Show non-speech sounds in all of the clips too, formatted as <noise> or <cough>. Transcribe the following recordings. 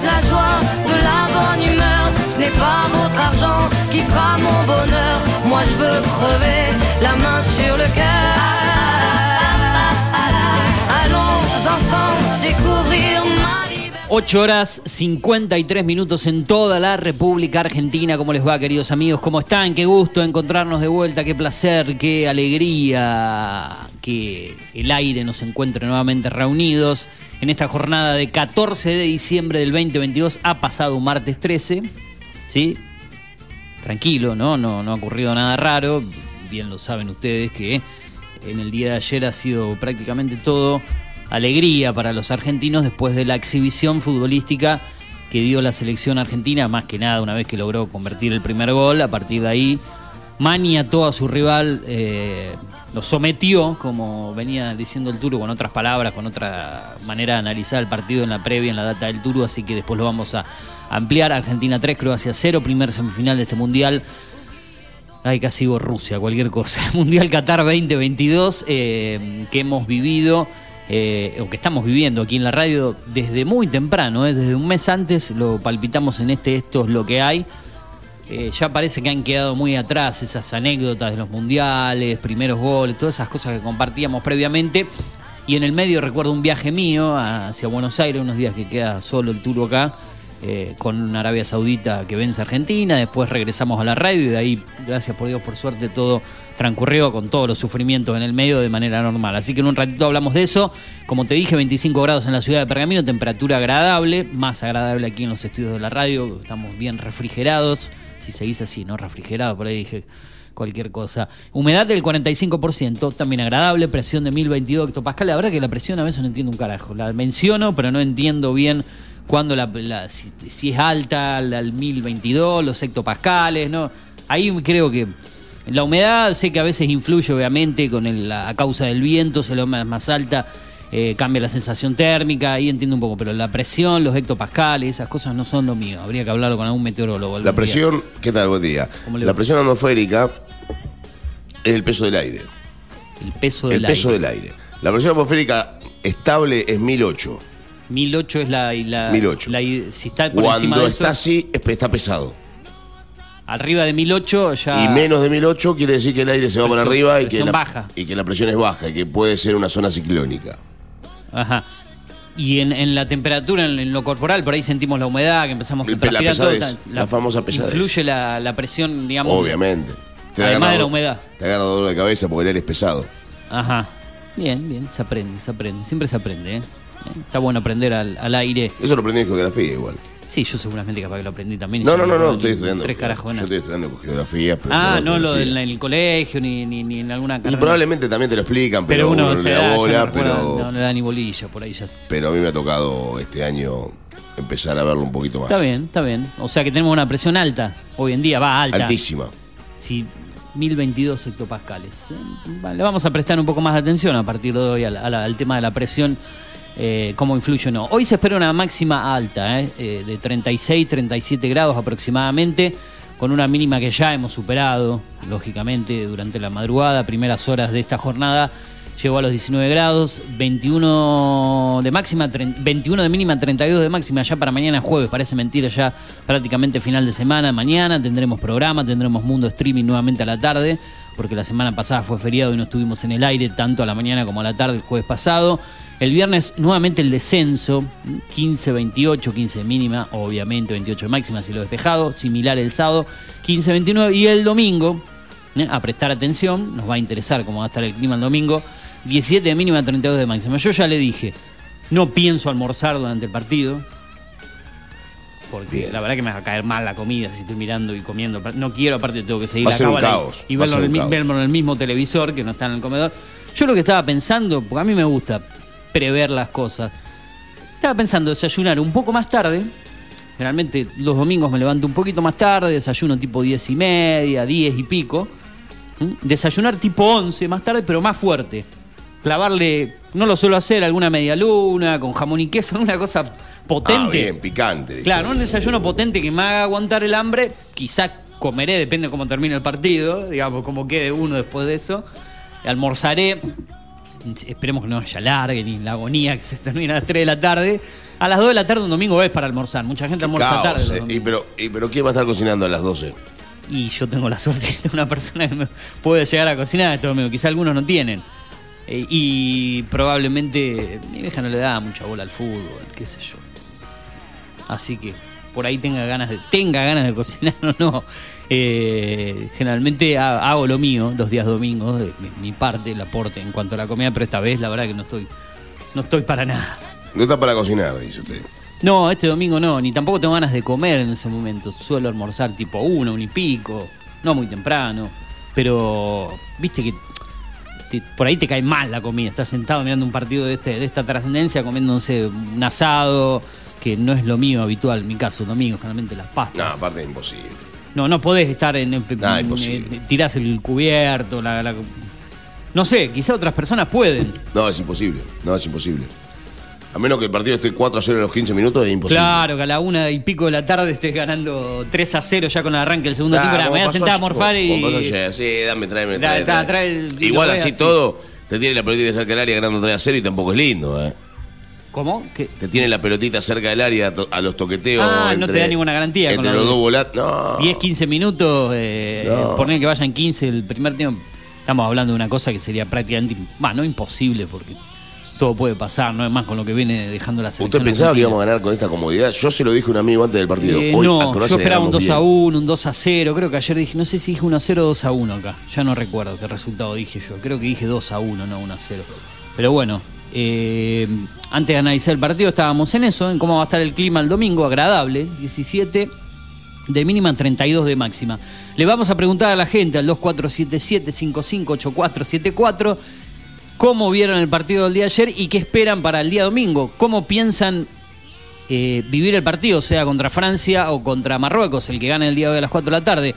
de la joie, de la bonne humeur. Ce n'est pas votre argent qui fera mon bonheur. Moi je veux crever la main sur le cœur. Allons ensemble découvrir. 8 horas 53 minutos en toda la República Argentina. ¿Cómo les va, queridos amigos? ¿Cómo están? Qué gusto encontrarnos de vuelta, qué placer, qué alegría que el aire nos encuentre nuevamente reunidos en esta jornada de 14 de diciembre del 2022. Ha pasado un martes 13, ¿sí? Tranquilo, ¿no? No, no ha ocurrido nada raro. Bien lo saben ustedes que en el día de ayer ha sido prácticamente todo alegría para los argentinos después de la exhibición futbolística que dio la selección argentina, más que nada una vez que logró convertir el primer gol, a partir de ahí maniató a su rival, eh, lo sometió, como venía diciendo el Turo, con otras palabras, con otra manera de analizar el partido en la previa, en la data del Turo, así que después lo vamos a ampliar. Argentina 3, Croacia 0, primer semifinal de este mundial. Ay, casi digo Rusia, cualquier cosa. <laughs> Mundial Qatar 2022 eh, que hemos vivido eh, o que estamos viviendo aquí en la radio desde muy temprano, eh, desde un mes antes lo palpitamos en este Esto es lo que hay. Eh, ya parece que han quedado muy atrás esas anécdotas de los mundiales, primeros goles, todas esas cosas que compartíamos previamente. Y en el medio recuerdo un viaje mío hacia Buenos Aires, unos días que queda solo el tour acá, eh, con Arabia Saudita que vence a Argentina. Después regresamos a la radio y de ahí, gracias por Dios, por suerte, todo transcurrió con todos los sufrimientos en el medio de manera normal. Así que en un ratito hablamos de eso. Como te dije, 25 grados en la ciudad de Pergamino, temperatura agradable, más agradable aquí en los estudios de la radio. Estamos bien refrigerados. Si seguís así, ¿no? Refrigerado, por ahí dije cualquier cosa. Humedad del 45%, también agradable, presión de 1022 hectopascal. La verdad que la presión a veces no entiendo un carajo. La menciono, pero no entiendo bien cuándo la, si, es alta, la, el 1022, los hectopascales, ¿no? Ahí creo que la humedad sé que a veces influye obviamente con el- la, a causa del viento, si la humedad es más alta, eh, cambia la sensación térmica, ahí entiendo un poco, pero la presión, los hectopascales, esas cosas no son lo mío. Habría que hablarlo con algún meteorólogo. La día. presión, ¿qué tal? Buen día. ¿Cómo le La presión atmosférica es el peso del aire. El peso El del peso aire. del aire. La presión atmosférica estable es 1008. 1008 es la, la, 1008. la- si está por encima Cuando eso, está así, es- está pesado. Arriba de 1008 ya Y menos de 1008 quiere decir que el aire se va para arriba y que, la, baja. y que la presión es baja y que puede ser una zona ciclónica. Ajá. Y en, en la temperatura, en, en lo corporal, por ahí sentimos la humedad, que empezamos a La transpirar. todo, pesadez, la famosa pesadez. Influye la, la presión, digamos. Obviamente. Te Además agarra de la humedad. Te agarra dolor de cabeza porque el aire es pesado. Ajá. Bien, bien, se aprende, se aprende. Siempre se aprende, ¿eh? Está bueno aprender al, al aire. Eso lo aprendí en geografía igual. Sí, yo seguramente capaz que lo aprendí también. y No, no, no, no, estoy estudiando. Tres carajos, Yo estoy estudiando geografía. Pero Ah, no lo del el colegio ni, ni, ni en alguna Y carrera. probablemente también te lo explican, Pero pero, uno, uno no se le da, bola, no, pero, no le da ni bolilla, por ahí ya. pero a mí me ha tocado este año empezar a verlo un poquito más. Está bien, está bien. O sea que tenemos una presión alta. Hoy en día va alta. Altísima. Sí, 1022 hectopascales. Eh, Le vamos a prestar un poco más de atención a partir de hoy al tema de la presión, eh, cómo influye o no. Hoy se espera una máxima alta, eh, eh, de 36, 37 grados aproximadamente, con una mínima que ya hemos superado, lógicamente, durante la madrugada, primeras horas de esta jornada. Llegó a los 19 grados, 21 de máxima, tre- 21 de mínima, 32 de máxima ya para mañana jueves. Parece mentira ya prácticamente final de semana. Mañana tendremos programa, tendremos mundo streaming nuevamente a la tarde, porque la semana pasada fue feriado y no estuvimos en el aire tanto a la mañana como a la tarde el jueves pasado. El viernes nuevamente el descenso, 15, 28, 15 de mínima, obviamente 28 de máxima si lo despejado, similar el sábado, 15, 29 y el domingo, ¿eh? a prestar atención, nos va a interesar cómo va a estar el clima el domingo, 17 de mínima, 32 de máxima. Yo ya le dije, no pienso almorzar durante el partido, porque Bien. la verdad que me va a caer mal la comida si estoy mirando y comiendo. No quiero, aparte tengo que seguir Va a la cábala y- caos, y, verlo, en el, verlo en el mismo televisor que no está en el comedor. Yo lo que estaba pensando, porque a mí me gusta prever las cosas, estaba pensando desayunar un poco más tarde. Generalmente los domingos me levanto un poquito más tarde, desayuno tipo 10 y media, 10 y pico. ¿Mm? Desayunar tipo 11 más tarde, pero más fuerte. Clavarle, no lo suelo hacer, alguna media luna, con jamón y queso, <laughs> alguna cosa potente. Ah, bien, picante. Claro, un desayuno potente que me haga aguantar el hambre. Quizá comeré, depende de cómo termine el partido, digamos, cómo quede uno después de eso. Almorzaré. Esperemos que no haya largue ni la agonía que se termina a las 3 de la tarde. A las 2 de la tarde un domingo es para almorzar. Mucha gente almuerza Caos, tarde. eh. y, pero, y, pero ¿quién va a estar cocinando a las 12? Y yo tengo la suerte de una persona que me puede llegar a cocinar este domingo. Quizá algunos no tienen. Eh, y probablemente mi vieja no le da mucha bola al fútbol, qué sé yo. Así que por ahí tenga ganas de, tenga ganas de cocinar o no. Eh, generalmente ha- hago lo mío los días domingos, de mi, mi parte, el aporte en cuanto a la comida, pero esta vez la verdad que no estoy, no estoy para nada. No está para cocinar, dice usted. No, este domingo no, ni tampoco tengo ganas de comer en ese momento. Suelo almorzar tipo uno, un y pico, no muy temprano. Pero, viste que te- por ahí te cae mal la comida. Estás sentado mirando un partido de, este, de esta trascendencia, comiendo, no sé, un asado, que no es lo mío habitual, en mi caso, domingo, generalmente las pastas. No, aparte es imposible. No, no podés estar en. en- No, en- eh, tirás el cubierto, la, la- No sé, quizá otras personas pueden. No, es imposible. No, es imposible. A menos que el partido esté 4 a 0 en los 15 minutos, es imposible. Claro, que a la una y pico de la tarde estés ganando 3 a 0 ya con el arranque del segundo tiempo. Me voy a sentar a morfar y. Sí, dame, tráeme, Da- tráeme, da- tráeme. trae el- Igual así, así. todo, te tiene la pelotita cerca del área ganando 3 a 0 y tampoco es lindo, ¿eh? ¿Cómo? ¿Qué? Te tiene la pelotita cerca del área a los toqueteos. Ah, no te da ninguna garantía con Entre la los dos volantes. No. 10, 15 minutos, eh, No. poner que vayan 15 el primer tiempo. Estamos hablando de una cosa que sería prácticamente, bah, no imposible, porque todo puede pasar, no es más con lo que viene dejando la selección. ¿Usted pensaba que íbamos a ganar con esta comodidad? Yo se lo dije a un amigo antes del partido. Eh, Hoy no, yo esperaba un ganamos 2 a bien. 1, un 2 a 0. Creo que ayer dije, no sé si dije 1 a 0 o 2 a 1 acá. Ya no recuerdo qué resultado dije yo. Creo que dije 2 a 1, no 1 a 0. Pero bueno, eh, antes de analizar el partido estábamos en eso, en cómo va a estar el clima el domingo, agradable, 17 de mínima, 32 de máxima. Le vamos a preguntar a la gente al 2477-558474 cómo vieron el partido del día ayer y qué esperan para el día domingo. ¿Cómo piensan eh, vivir el partido, sea contra Francia o contra Marruecos, el que gane el día de hoy a las 4 de la tarde?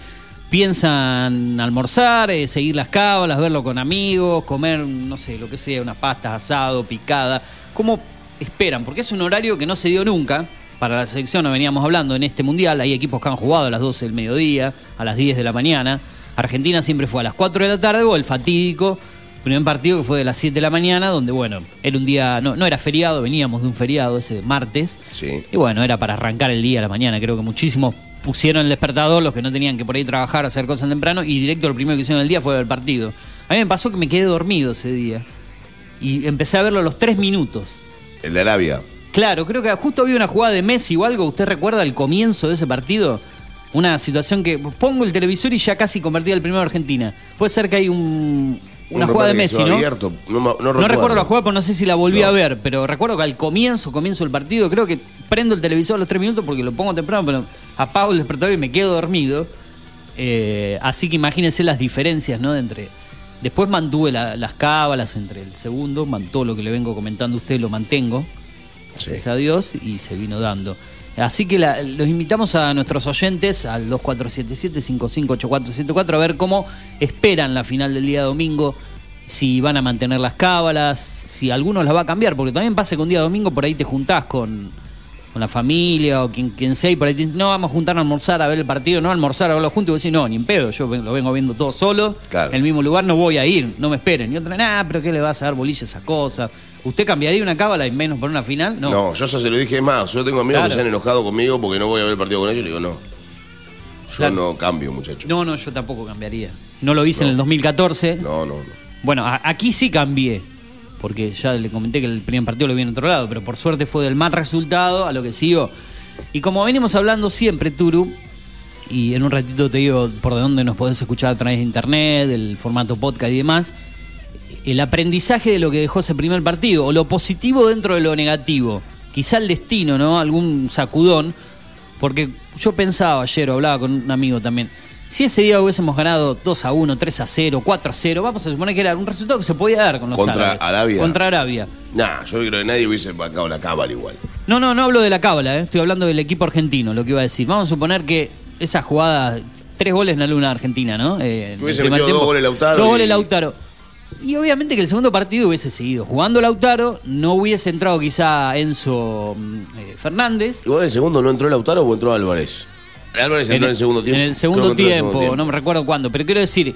¿Piensan almorzar, eh, seguir las cábalas, verlo con amigos, comer, no sé, lo que sea, unas pastas, asado, picada? ¿Cómo esperan? Porque es un horario que no se dio nunca. Para la selección, no veníamos hablando en este mundial, hay equipos que han jugado a las 12 del mediodía, a las 10 de la mañana. Argentina siempre fue a las 4 de la tarde o el fatídico primer partido que fue de las 7 de la mañana, donde bueno, era un día, no, no era feriado, veníamos de un feriado ese martes. Sí. Y bueno, era para arrancar el día a la mañana. Creo que muchísimos pusieron el despertador, los que no tenían que por ahí trabajar, hacer cosas temprano, y directo lo primero que hicieron el día fue el partido. A mí me pasó que me quedé dormido ese día. Y empecé a verlo a los 3 minutos. El de Arabia. Claro, creo que justo había una jugada de Messi o algo. ¿Usted recuerda el comienzo de ese partido? Una situación que pongo el televisor y ya casi convertía el primero de Argentina. Puede ser que hay un, una Un jugada de Messi, ¿no? abierto. No, recuerdo. la jugada, pero no sé si la volví a ver. Pero recuerdo que al comienzo, comienzo del partido, creo que prendo el televisor a los tres minutos porque lo pongo temprano, pero apago el despertador y me quedo dormido. Eh, así que imagínense las diferencias, ¿no? De entre. Después mantuve la- las cábalas entre el segundo, todo lo que le vengo comentando a usted lo mantengo, Sí. gracias a Dios, y se vino dando. Así que la- los invitamos a nuestros oyentes al 2477-558474 a ver cómo esperan la final del día domingo, si van a mantener las cábalas, si alguno las va a cambiar, porque también pasa que un día domingo por ahí te juntás con, con la familia o quien, quien sea y por ahí te dicen, no, vamos a juntar a almorzar a ver el partido, no almorzar a verlo juntos, y vos decís, no, ni en pedo, yo lo vengo viendo todo solo, Claro. en el mismo lugar, no voy a ir, no me esperen. Y otra, nah, pero ¿qué le vas a dar bolilla a esa cosa? ¿Usted cambiaría una cábala y menos por una final? No. No. yo ya se lo dije más. Yo tengo amigos Claro. que se han enojado conmigo porque no voy a ver el partido con ellos. Y le digo, no. Yo Claro. no cambio, muchacho. No, no, yo tampoco cambiaría. No lo hice en el 2014. No, no, no. Bueno, aquí sí cambié. Porque ya le comenté que el primer partido lo vi en otro lado. Pero por suerte fue del mal resultado a lo que siguió. Y como venimos hablando siempre, Turu, y en un ratito te digo por dónde nos podés escuchar a través de internet, el formato podcast y demás. El aprendizaje de lo que dejó ese primer partido, o lo positivo dentro de lo negativo. Quizá el destino, ¿no? Algún sacudón. Porque yo pensaba ayer, hablaba con un amigo también, si ese día hubiésemos ganado 2 a 1, 3 a 0, 4 a 0, vamos a suponer que era un resultado que se podía dar con los Contra árabes. Arabia. Contra Arabia. Nah, yo creo que nadie hubiese bancado la cábala igual. No, no, no hablo de la cábala, ¿eh? estoy hablando del equipo argentino, lo que iba a decir. Vamos a suponer que esa jugada, tres goles en la luna argentina, ¿no? Eh, hubiese metido dos goles Lautaro Dos y- goles Lautaro. Y obviamente que el segundo partido hubiese seguido jugando Lautaro, no hubiese entrado quizá Enzo mm, eh, Fernández. Igual en el segundo no entró Lautaro o entró Álvarez. Álvarez entró en el segundo tiempo. En el segundo el tiempo, no me recuerdo cuándo, pero quiero decir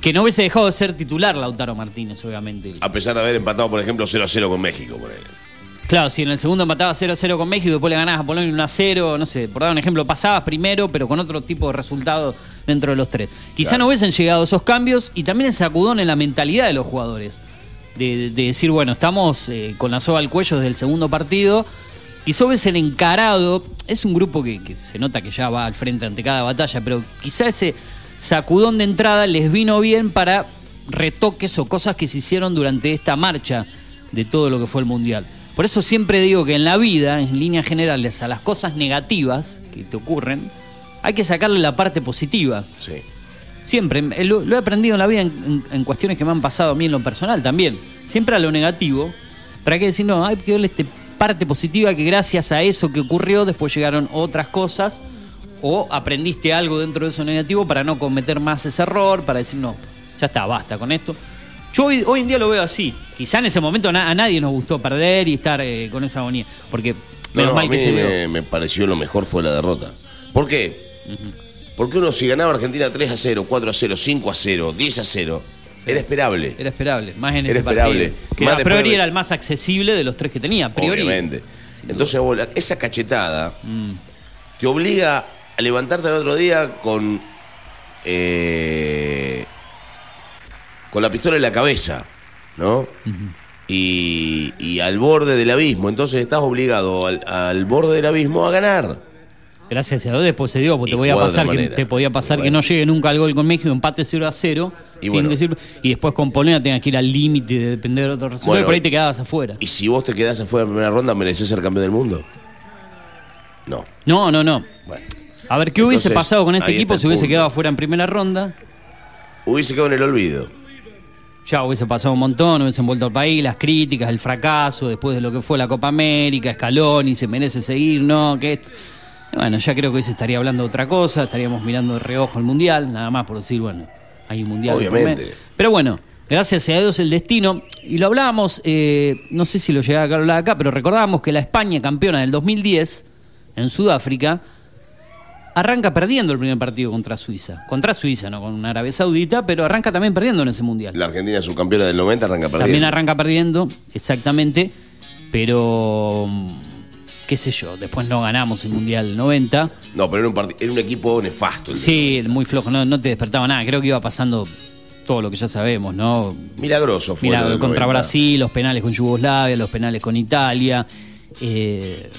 que no hubiese dejado de ser titular Lautaro Martínez, obviamente. A pesar de haber empatado, por ejemplo, 0 a 0 con México. Por Claro, si en el segundo empatabas 0 a 0 con México y después le ganabas a Polonia 1 a 0, no sé, por dar un ejemplo, pasabas primero, pero con otro tipo de resultado dentro de los tres. Quizá Claro. no hubiesen llegado esos cambios y también ese sacudón en la mentalidad de los jugadores. De, de decir, bueno, estamos eh, con la soga al cuello desde el segundo partido. Quizá hubiesen encarado, es un grupo que, que se nota que ya va al frente ante cada batalla, pero quizá ese sacudón de entrada les vino bien para retoques o cosas que se hicieron durante esta marcha de todo lo que fue el Mundial. Por eso siempre digo que en la vida, en líneas generales, a las cosas negativas que te ocurren, hay que sacarle la parte positiva. Sí. Siempre, eh, lo, lo he aprendido en la vida en, en- en cuestiones que me han pasado a mí en lo personal también. Siempre a lo negativo, hay que decir, no, hay que verle este parte positiva que gracias a eso que ocurrió, después llegaron otras cosas, o aprendiste algo dentro de eso negativo para no cometer más ese error, para decir, no, ya está, basta con esto. Yo hoy, hoy en día lo veo así. Quizá en ese momento na- a nadie nos gustó perder y estar eh, con esa agonía, porque No, menos no, mal a que mí se dio. me, me pareció lo mejor fue la derrota. ¿Por qué? Porque uno si ganaba Argentina 3 a 0, 4 a 0, 5 a 0, 10 a 0, era esperable. Era esperable, más en Era ese esperable. partido. Que Más a priori de- era el más accesible de los tres que tenía, a priori. Obviamente. Entonces vos, esa cachetada Mm. te obliga a levantarte al otro día con eh, con la pistola en la cabeza, ¿no? y, y al borde del abismo. Entonces estás obligado al, al borde del abismo a ganar. Gracias a Dios después se dio, porque Y te podía pasar, que, manera. te podía pasar Y que bueno. no llegue nunca al gol con México, empate 0 a 0, Y sin bueno. decir, y después con Polonia tengas que ir al límite de depender de otro resultado, Bueno, y por ahí te quedabas afuera. Y si vos te quedás afuera en primera ronda, ¿mereces ser campeón del mundo? No. No, no, no. Bueno. A ver, ¿qué hubiese Entonces, pasado con este equipo si hubiese punto. quedado afuera en primera ronda? Hubiese quedado en el olvido. Ya hubiese pasado un montón, hubiesen vuelto al país, las críticas, el fracaso, después de lo que fue la Copa América, Scaloni, se merece seguir, no, que esto. Bueno, ya creo que hoy se estaría hablando de otra cosa, estaríamos mirando de reojo el Mundial, nada más por decir, bueno, hay un Mundial. Obviamente. Pero bueno, gracias a Dios el destino, y lo hablábamos, eh, no sé si lo llegué a hablar acá, pero recordábamos que la España campeona del 2010, en Sudáfrica, arranca perdiendo el primer partido contra Suiza. Contra Suiza, no con Arabia Saudita, pero arranca también perdiendo en ese Mundial. La Argentina subcampeona del 90 arranca perdiendo. También arranca perdiendo, exactamente, pero qué sé yo, después no ganamos el Mundial 90. No, pero era un, era un equipo nefasto. Sí, muy flojo, no, no te despertaba nada, creo que iba pasando todo lo que ya sabemos, ¿no? Milagroso fue. Del contra 90. Brasil, los penales con Yugoslavia, los penales con Italia. eh,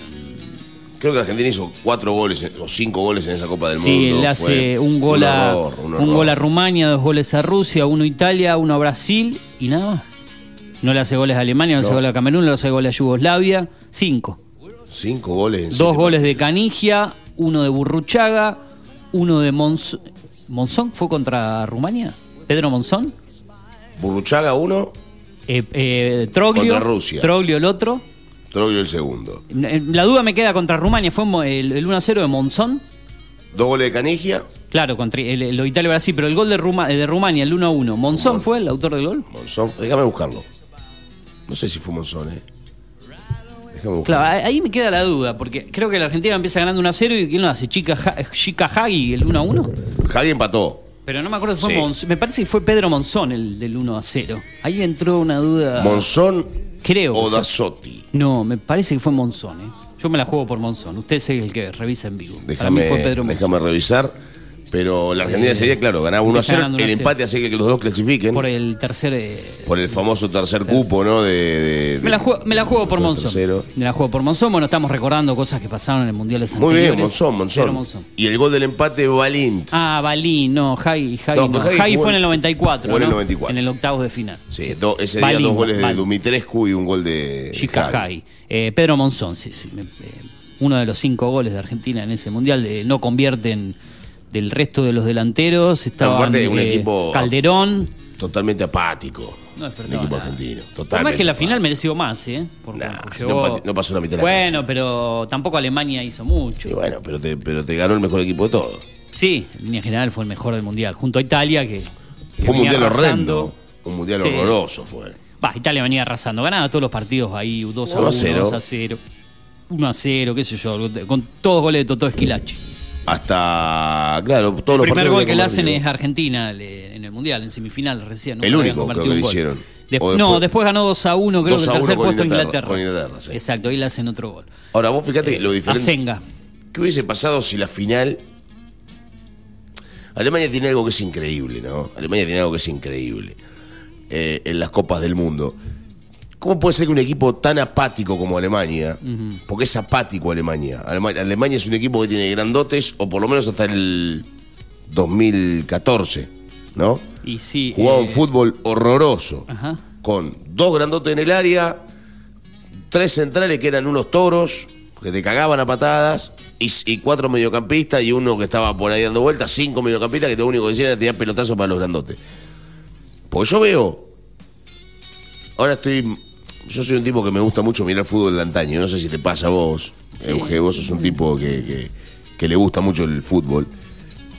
Creo que Argentina hizo cuatro goles o cinco goles en esa Copa del sí, Mundo. le hace un gol, a, horror, un gol a Rumania, dos goles a Rusia, uno a Italia, uno a Brasil y nada más. No le hace goles a Alemania, no, le hace No. goles a Camerún, no le hace goles a Yugoslavia. Cinco. Cinco goles en Dos goles de. Canigia, uno de Burruchaga, uno de Monzón. ¿Monzón fue contra Rumania? ¿Pedro Monzón? Burruchaga uno, Eh, eh, Troglio. Contra Rusia. Troglio el otro. Troglio el segundo. Eh, La duda me queda contra Rumania. ¿Fue el, el 1-0 de Monzón? Dos goles de Canigia, Claro, contra el, el- lo Italia-Brasil, pero el gol de, Ruma- eh, de Rumania, el 1-1. ¿Monzón fue el autor del gol? Monzón. Déjame buscarlo. No sé si fue Monzón, ¿eh? Claro, ahí- me queda la duda, porque creo que la Argentina empieza ganando 1-0 y ¿quién lo hace? ¿Chica, Ha- Chica Hagi el 1-1? Javi empató. Pero no me acuerdo si fue Sí. Monzón. Me parece que fue Pedro Monzón el del 1-0. Ahí entró una duda. Monzón Creo. o Dazotti. No, me parece que fue Monzón. ¿eh? Yo me la juego por Monzón. Usted es el que revisa en vivo. Para Déjame, mí fue Pedro Monzón. déjame revisar. Pero la Argentina sería, claro, ganaba 1 a empieza 0. ganando 1 a El 0. empate hace que los dos clasifiquen. Por Por el, el tercer. eh, famoso tercer cupo, ¿no? De, de- de- Me la, juego, me la juego por Monzón. tercero. Me la juego por Monzón. Bueno, estamos recordando cosas que pasaron en el Mundial de Muy bien. Monzón, Monzón. Y el gol del empate, Valint. Ah, Balín, no, Jai, Jai, No, no. pero Jai Jai jugó fue en el 94. jugó en el ¿no? 94. En el octavo de final. Sí, do- ese día Balín, dos goles de Balín. Dumitrescu y un gol de. Chica. Jai. Eh, Pedro Monzón, sí, sí. eh, uno de los cinco goles de Argentina en ese mundial. no convierten del resto de los delanteros. Estaban, aparte, un eh, equipo- Calderón. Totalmente apático. No el despertaba equipo nada. argentino. Totalmente más que la apático. final mereció más, ¿eh? Nah, no pa- no pasó la mitad de la Bueno, cancha. pero tampoco Alemania hizo mucho. Y bueno, pero te, pero te ganó el mejor equipo de todos. Sí, en línea general fue el mejor del mundial. Junto a Italia, que. que Fue un mundial arrasando. horrendo. Un mundial Sí. horroroso fue. Va, Italia venía arrasando. Ganaba todos los partidos ahí, 2 a 1 1, a 0. 2 a 0. 1 a 0, qué sé yo, con todos goles de Totó Esquilache. Hasta, claro, todos El los primer partidos gol que le hacen es Argentina le- en el Mundial, en semifinal recién. El Nunca único, creo que le hicieron. No, después ganó 2 a 1, creo 2 que el tercer 1 con puesto Inglaterra, Inglaterra. con Inglaterra, sí. Exacto, ahí le hacen otro gol. Ahora, vos fíjate que lo diferente. Senga. ¿Qué hubiese pasado si la final. Alemania tiene algo que es increíble, ¿no? Alemania tiene algo que es increíble eh, en las Copas del Mundo. ¿Cómo puede ser que un equipo tan apático como Alemania, porque es apático Alemania, Alema- Alemania es un equipo que tiene grandotes, o por lo menos hasta el 2014, ¿no? Y sí. Jugaba eh, un fútbol horroroso, Ajá. con dos grandotes en el área, tres centrales que eran unos toros, que te cagaban a patadas, y, y cuatro mediocampistas y uno que estaba por ahí dando vueltas, cinco mediocampistas que lo único que hacían era tirar pelotazos para los grandotes. Pues yo veo, ahora estoy, yo soy un tipo que me gusta mucho mirar fútbol de antaño, no sé si te pasa a vos, Euge, vos sos un tipo que, que- que le gusta mucho el fútbol.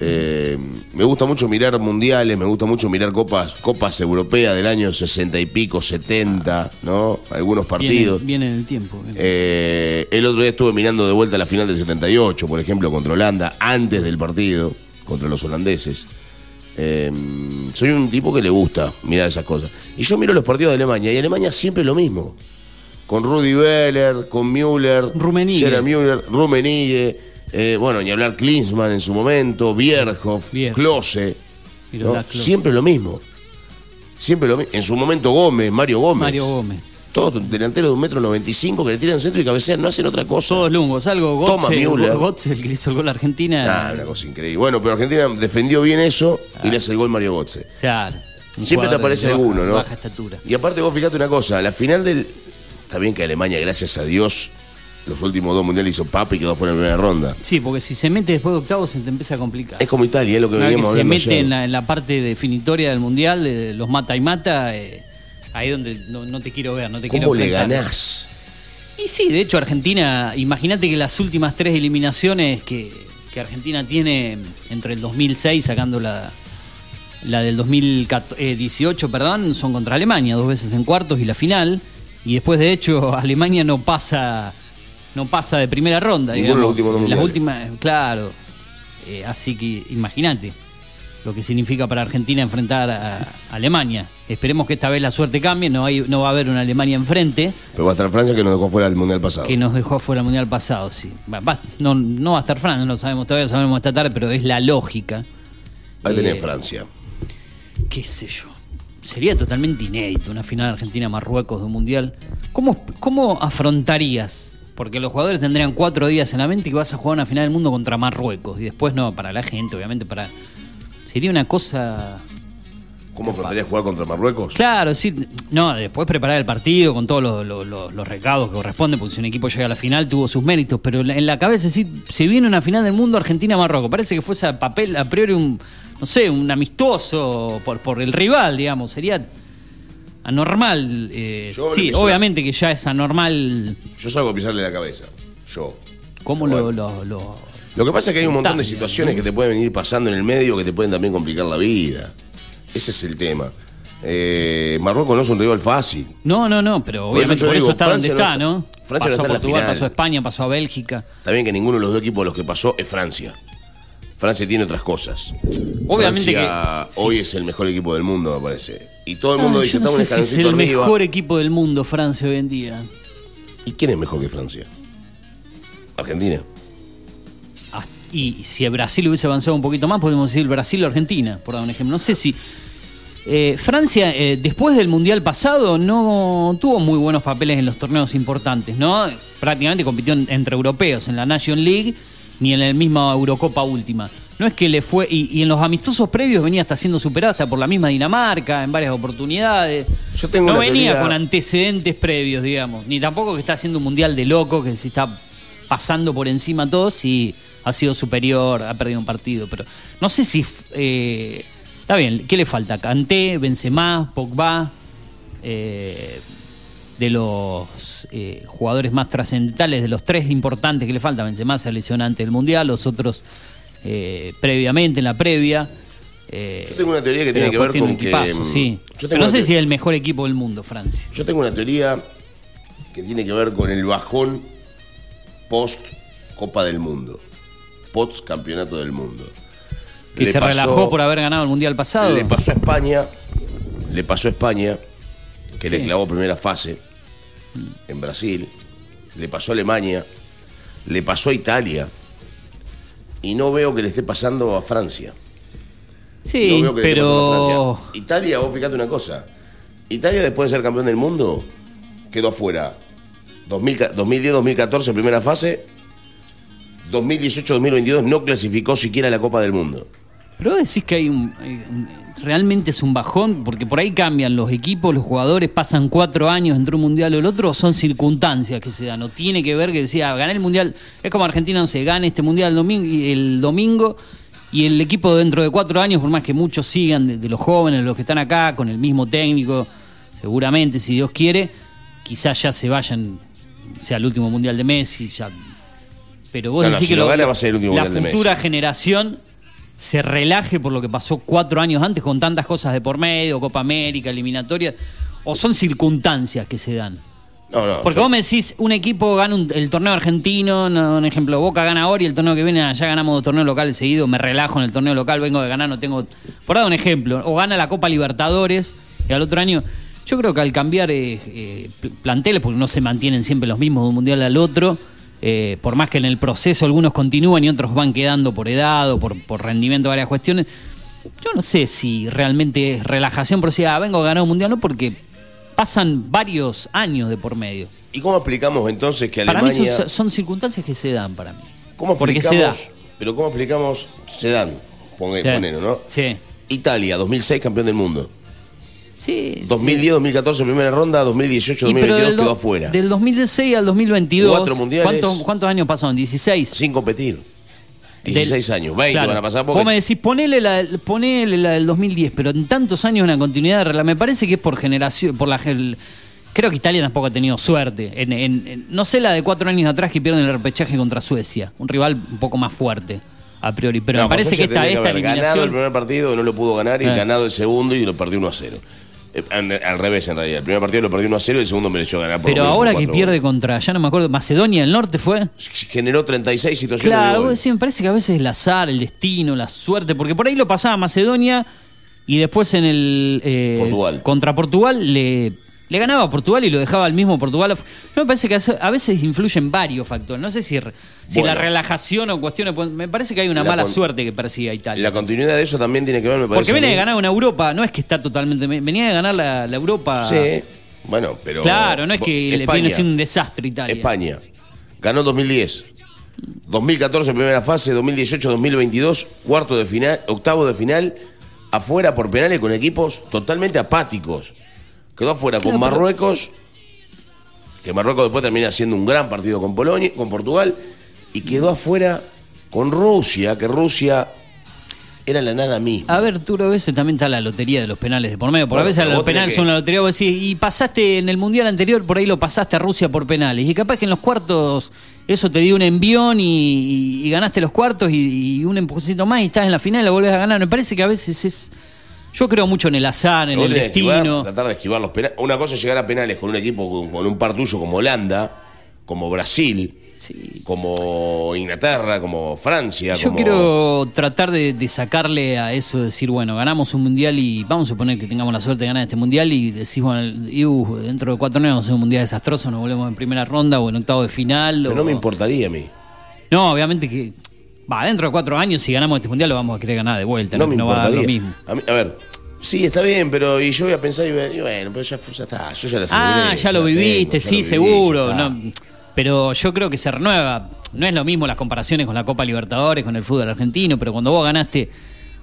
Eh, me gusta mucho mirar mundiales, me gusta mucho mirar copas, copas europeas del año 60 y pico, 70, ¿no? Algunos partidos. Viene, viene en el tiempo. viene. Eh, el otro día estuve mirando de vuelta la final del 78, por ejemplo, contra Holanda, antes del partido, contra los holandeses. Eh, soy un tipo que le gusta mirar esas cosas. Y yo miro los partidos de Alemania, y Alemania siempre lo mismo. Con Rudi Veller, con Müller, Rummenigge. Gerard Müller, Rummenigge, eh, bueno, ni hablar Klinsmann en su momento, Bierhoff, Bierhoff. Klose. ¿no? Siempre lo mismo. Siempre lo mismo. En su momento Gómez, Mario Gómez. Mario Gómez. Todos delanteros de un metro noventa y cinco que le tiran centro y cabecean, no hacen otra cosa. Todos lungos. Algo Toma Gotze, Müller. Gotze, el que hizo el gol a Argentina. Ah, una cosa increíble. Bueno, pero Argentina defendió bien eso y le hace el gol Mario Götze. Claro. Siempre te aparece baja- alguno, ¿no? Baja estatura. Y aparte vos fíjate una cosa, la final del... Está bien que Alemania, gracias a Dios, los últimos dos mundiales hizo papa y quedó fuera en primera ronda. Sí, porque si se mete después de octavos se te empieza a complicar. Es como Italia, es lo que Una vez que veníamos se mete ayer. en la, en la parte definitoria del mundial, de los mata y mata, eh, ahí donde no, no te quiero ver, no te quiero ¿Cómo le enfrentar. ganás? Y sí, de hecho Argentina, imagínate que las últimas tres eliminaciones que, que Argentina tiene entre el 2006, sacando la, la del 2018, perdón, son contra Alemania, dos veces en cuartos y la final. Y después, de hecho, <laughs> Alemania no pasa no pasa de primera ronda, Ninguno de los digamos. últimos dos Las últimas, claro. Eh, así que imagínate lo que significa para Argentina enfrentar a, Alemania. Esperemos que esta vez la suerte cambie, no, hay, no va a haber una Alemania enfrente Pero va a estar Francia que nos dejó fuera del mundial pasado. que nos dejó fuera el mundial pasado, sí. Va- va- no, no va a estar Francia, no lo sabemos todavía, lo sabemos esta tarde, pero es la lógica. Ahí tenés Eh, Francia. qué sé yo. Sería totalmente inédito una final Argentina-Marruecos de un mundial. ¿Cómo, ¿Cómo afrontarías? Porque los jugadores tendrían cuatro días en la mente y vas a jugar una final del mundo contra Marruecos. Y después no, para la gente, obviamente, para. Sería una cosa. ¿Cómo afrontarías jugar contra Marruecos? Claro, sí. No, después preparar el partido con todos los, los- los- los recados que corresponden, porque si un equipo llega a la final tuvo sus méritos, pero en la- cabeza sí, se viene una final del mundo Argentina-Marruecos. Parece que fuese a papel, a priori un, no sé, un amistoso por, por el rival, digamos. Sería anormal. eh, sí, la- obviamente que ya es anormal. Yo salgo a pisarle la cabeza. Yo. ¿Cómo Bueno. lo, lo- lo- Lo que pasa es que hay un montón de situaciones que te pueden venir pasando en el medio que te pueden también complicar la vida. Ese es el tema. Eh, Marruecos no es un rival fácil. No, no, no, pero Por eso obviamente yo por eso está Francia donde no está, ¿no? Francia no pasó está a en la Portugal, final. pasó a España, pasó a Bélgica. Está bien que ninguno de los dos equipos a los que pasó es Francia. Francia tiene otras cosas. Obviamente Francia que- hoy sí. es el mejor equipo del mundo, me parece. Y todo el mundo Ah, dice, yo no estamos sé si es el arriba. mejor equipo del mundo, Francia, hoy en día. ¿Y quién es mejor que Francia? Argentina. Y si Brasil hubiese avanzado un poquito más, podemos decir Brasil o Argentina, por dar un ejemplo. No sé si. eh, Francia, eh, después del Mundial pasado, no tuvo muy buenos papeles en los torneos importantes, ¿no? Prácticamente compitió en- entre europeos, en la Nation League ni en la misma Eurocopa última. No es que le fue. Y, y en los amistosos previos venía hasta siendo superado hasta por la misma Dinamarca, en varias oportunidades. Yo tengo no venía teoría- con antecedentes previos, digamos. Ni tampoco que está haciendo un mundial de loco, que se está pasando por encima a todos y ha sido superior, ha perdido un partido. Pero no sé si. eh, está bien, ¿qué le falta? Kanté, Benzema, Pogba. eh, de los eh, jugadores más trascendentales, de los tres importantes que le falta, Benzema se lesionó antes del mundial, los otros eh, previamente, en la previa. eh, Yo tengo una teoría que tiene que ver con que, equipazo, mm, sí. yo tengo Pero no sé si es el mejor equipo del mundo, Francia. Yo tengo una teoría que tiene que ver con el bajón post Copa del Mundo, post Campeonato del Mundo. Que Le se pasó- relajó por haber ganado el mundial pasado. Le pasó a España, le pasó a España que Sí. le clavó primera fase en Brasil, le pasó a Alemania, le pasó a Italia, y no veo que le esté pasando a Francia. Sí, No veo que le esté pasando a pero. Italia, vos fíjate una cosa. Italia, después de ser campeón del mundo, quedó afuera. 2000 2010-2014, primera fase. 2018-2022 no clasificó siquiera a la Copa del Mundo. Pero decís que hay un, un- Realmente es un bajón, porque por ahí cambian los equipos, los jugadores, pasan cuatro años entre un mundial o el otro, o son circunstancias que se dan. No tiene que ver que decía, gané el mundial. Es como Argentina, no se gane este mundial el domingo, el domingo y el equipo dentro de cuatro años, por más que muchos sigan, de, de los jóvenes, los que están acá, con el mismo técnico, seguramente, si Dios quiere, quizás ya se vayan, sea el último mundial de Messi, ya pero vos No, no, decís si que lo gana va a ser el último la mundial de futura Messi. generación se relaje por lo que pasó cuatro años antes con tantas cosas de por medio, Copa América, eliminatoria, o son circunstancias que se dan. No, no. Porque yo- vos me decís, un equipo gana un- el torneo argentino, no, un ejemplo, Boca gana ahora y el torneo que viene, ya ganamos dos torneos locales seguidos, me relajo en el torneo local, vengo de ganar, no tengo... Por dar un ejemplo, o gana la Copa Libertadores y al otro año... Yo creo que al cambiar eh, eh, pl- planteles, porque no se mantienen siempre los mismos de un mundial al otro, eh, por más que en el proceso algunos continúan y otros van quedando por edad o por, por rendimiento, varias cuestiones, yo no sé si realmente es relajación, pero si ah, vengo a ganar un mundial, no, porque pasan varios años de por medio. ¿Y cómo explicamos entonces que Para mí Alemania... son, son circunstancias que se dan para mí. ¿Cómo Porque se da. explicamos? Pero ¿cómo explicamos? Se dan, ponga- Sí. ponelo, ¿no? Sí. Italia, 2006 campeón del mundo. Sí. 2010-2014 primera ronda, 2018-2022 Y pero del do- quedó afuera. Del 2016 al 2022. Cuatro mundiales. ¿cuántos, cuántos años pasaron? 16. Sin competir. 16 Del- años, 20 Claro. van a pasar porque Vos me decís, ponele la, ponele la del 2010, pero en tantos años una continuidad de regla. Me parece que es por generación, por la gel- Creo que Italia tampoco ha tenido suerte. En, en- en- no sé la de cuatro años atrás que pierden el repechaje contra Suecia. Un rival un poco más fuerte, a priori. Pero No, me parece que esta, esta haber ganado el eliminación. primer partido, no lo pudo ganar, y Eh. ganado el segundo y lo perdió 1 a 0. Eh, Al, revés, en realidad. El primer partido lo perdió 1 a 0 y el segundo mereció ganar por Pero por ahora que pierde contra, ya no me acuerdo, Macedonia del Norte fue. Generó 36 situaciones de Claro, vos decís, me parece que a veces el azar, el destino, la suerte, porque por ahí lo pasaba Macedonia y después en el eh, Portugal. contra Portugal le, le ganaba a Portugal y lo dejaba al mismo Portugal. Yo me parece que a veces influyen varios factores. No sé si, si Bueno. la relajación o cuestiones. pues, Me parece que hay una La mala con- suerte que persigue a Italia. La continuidad de eso también tiene que ver, me parece. porque viene a mí. de ganar una Europa, no es que está totalmente. Venía de ganar la, la Europa. Sí, bueno, pero. Claro, no es que le España, viene siendo un desastre Italia. España. Ganó 2010. 2014 primera fase, 2018-2022 cuarto de final, octavo de final, afuera por penales con equipos totalmente apáticos. Quedó afuera con pero- Marruecos, que Marruecos después termina haciendo un gran partido con Polonia, con Portugal, y quedó afuera con Rusia, que Rusia era la nada misma. A ver, Arturo, a veces también está la lotería de los penales de por medio. Porque Bueno, a veces los penales que- son la lotería. Vos decís, y pasaste en el mundial anterior, por ahí lo pasaste a Rusia por penales. Y capaz que en los cuartos eso te dio un envión y, y- y ganaste los cuartos y, y un empujoncito más y estás en la final y lo volvés a ganar. Me parece que a veces es. Yo creo mucho en el azar, en el esquivar, destino. tratar de esquivar los penales. Una cosa es llegar a penales con un equipo con, con un par tuyo como Holanda, como Brasil, Sí. como Inglaterra, como Francia. Yo como... quiero tratar de, de sacarle a eso, de decir, bueno, ganamos un mundial y vamos a suponer que tengamos la suerte de ganar este mundial y decís, bueno, y, uh, dentro de cuatro años vamos a hacer un mundial desastroso, nos volvemos en primera ronda o en octavo de final. Pero o- no me importaría a mí. No, obviamente que. Va, dentro de cuatro años, si ganamos este mundial, lo vamos a querer ganar de vuelta. No No, me no va a dar lo mismo. A, mí- a ver, sí, está bien, pero y yo voy a pensar y, voy a- y bueno, pero ya, está. Yo ya la Ah, ya lo viviste, tengo, sí, lo viví, seguro. no, pero yo creo que se renueva. No es lo mismo las comparaciones con la Copa Libertadores, con el fútbol argentino, pero cuando vos ganaste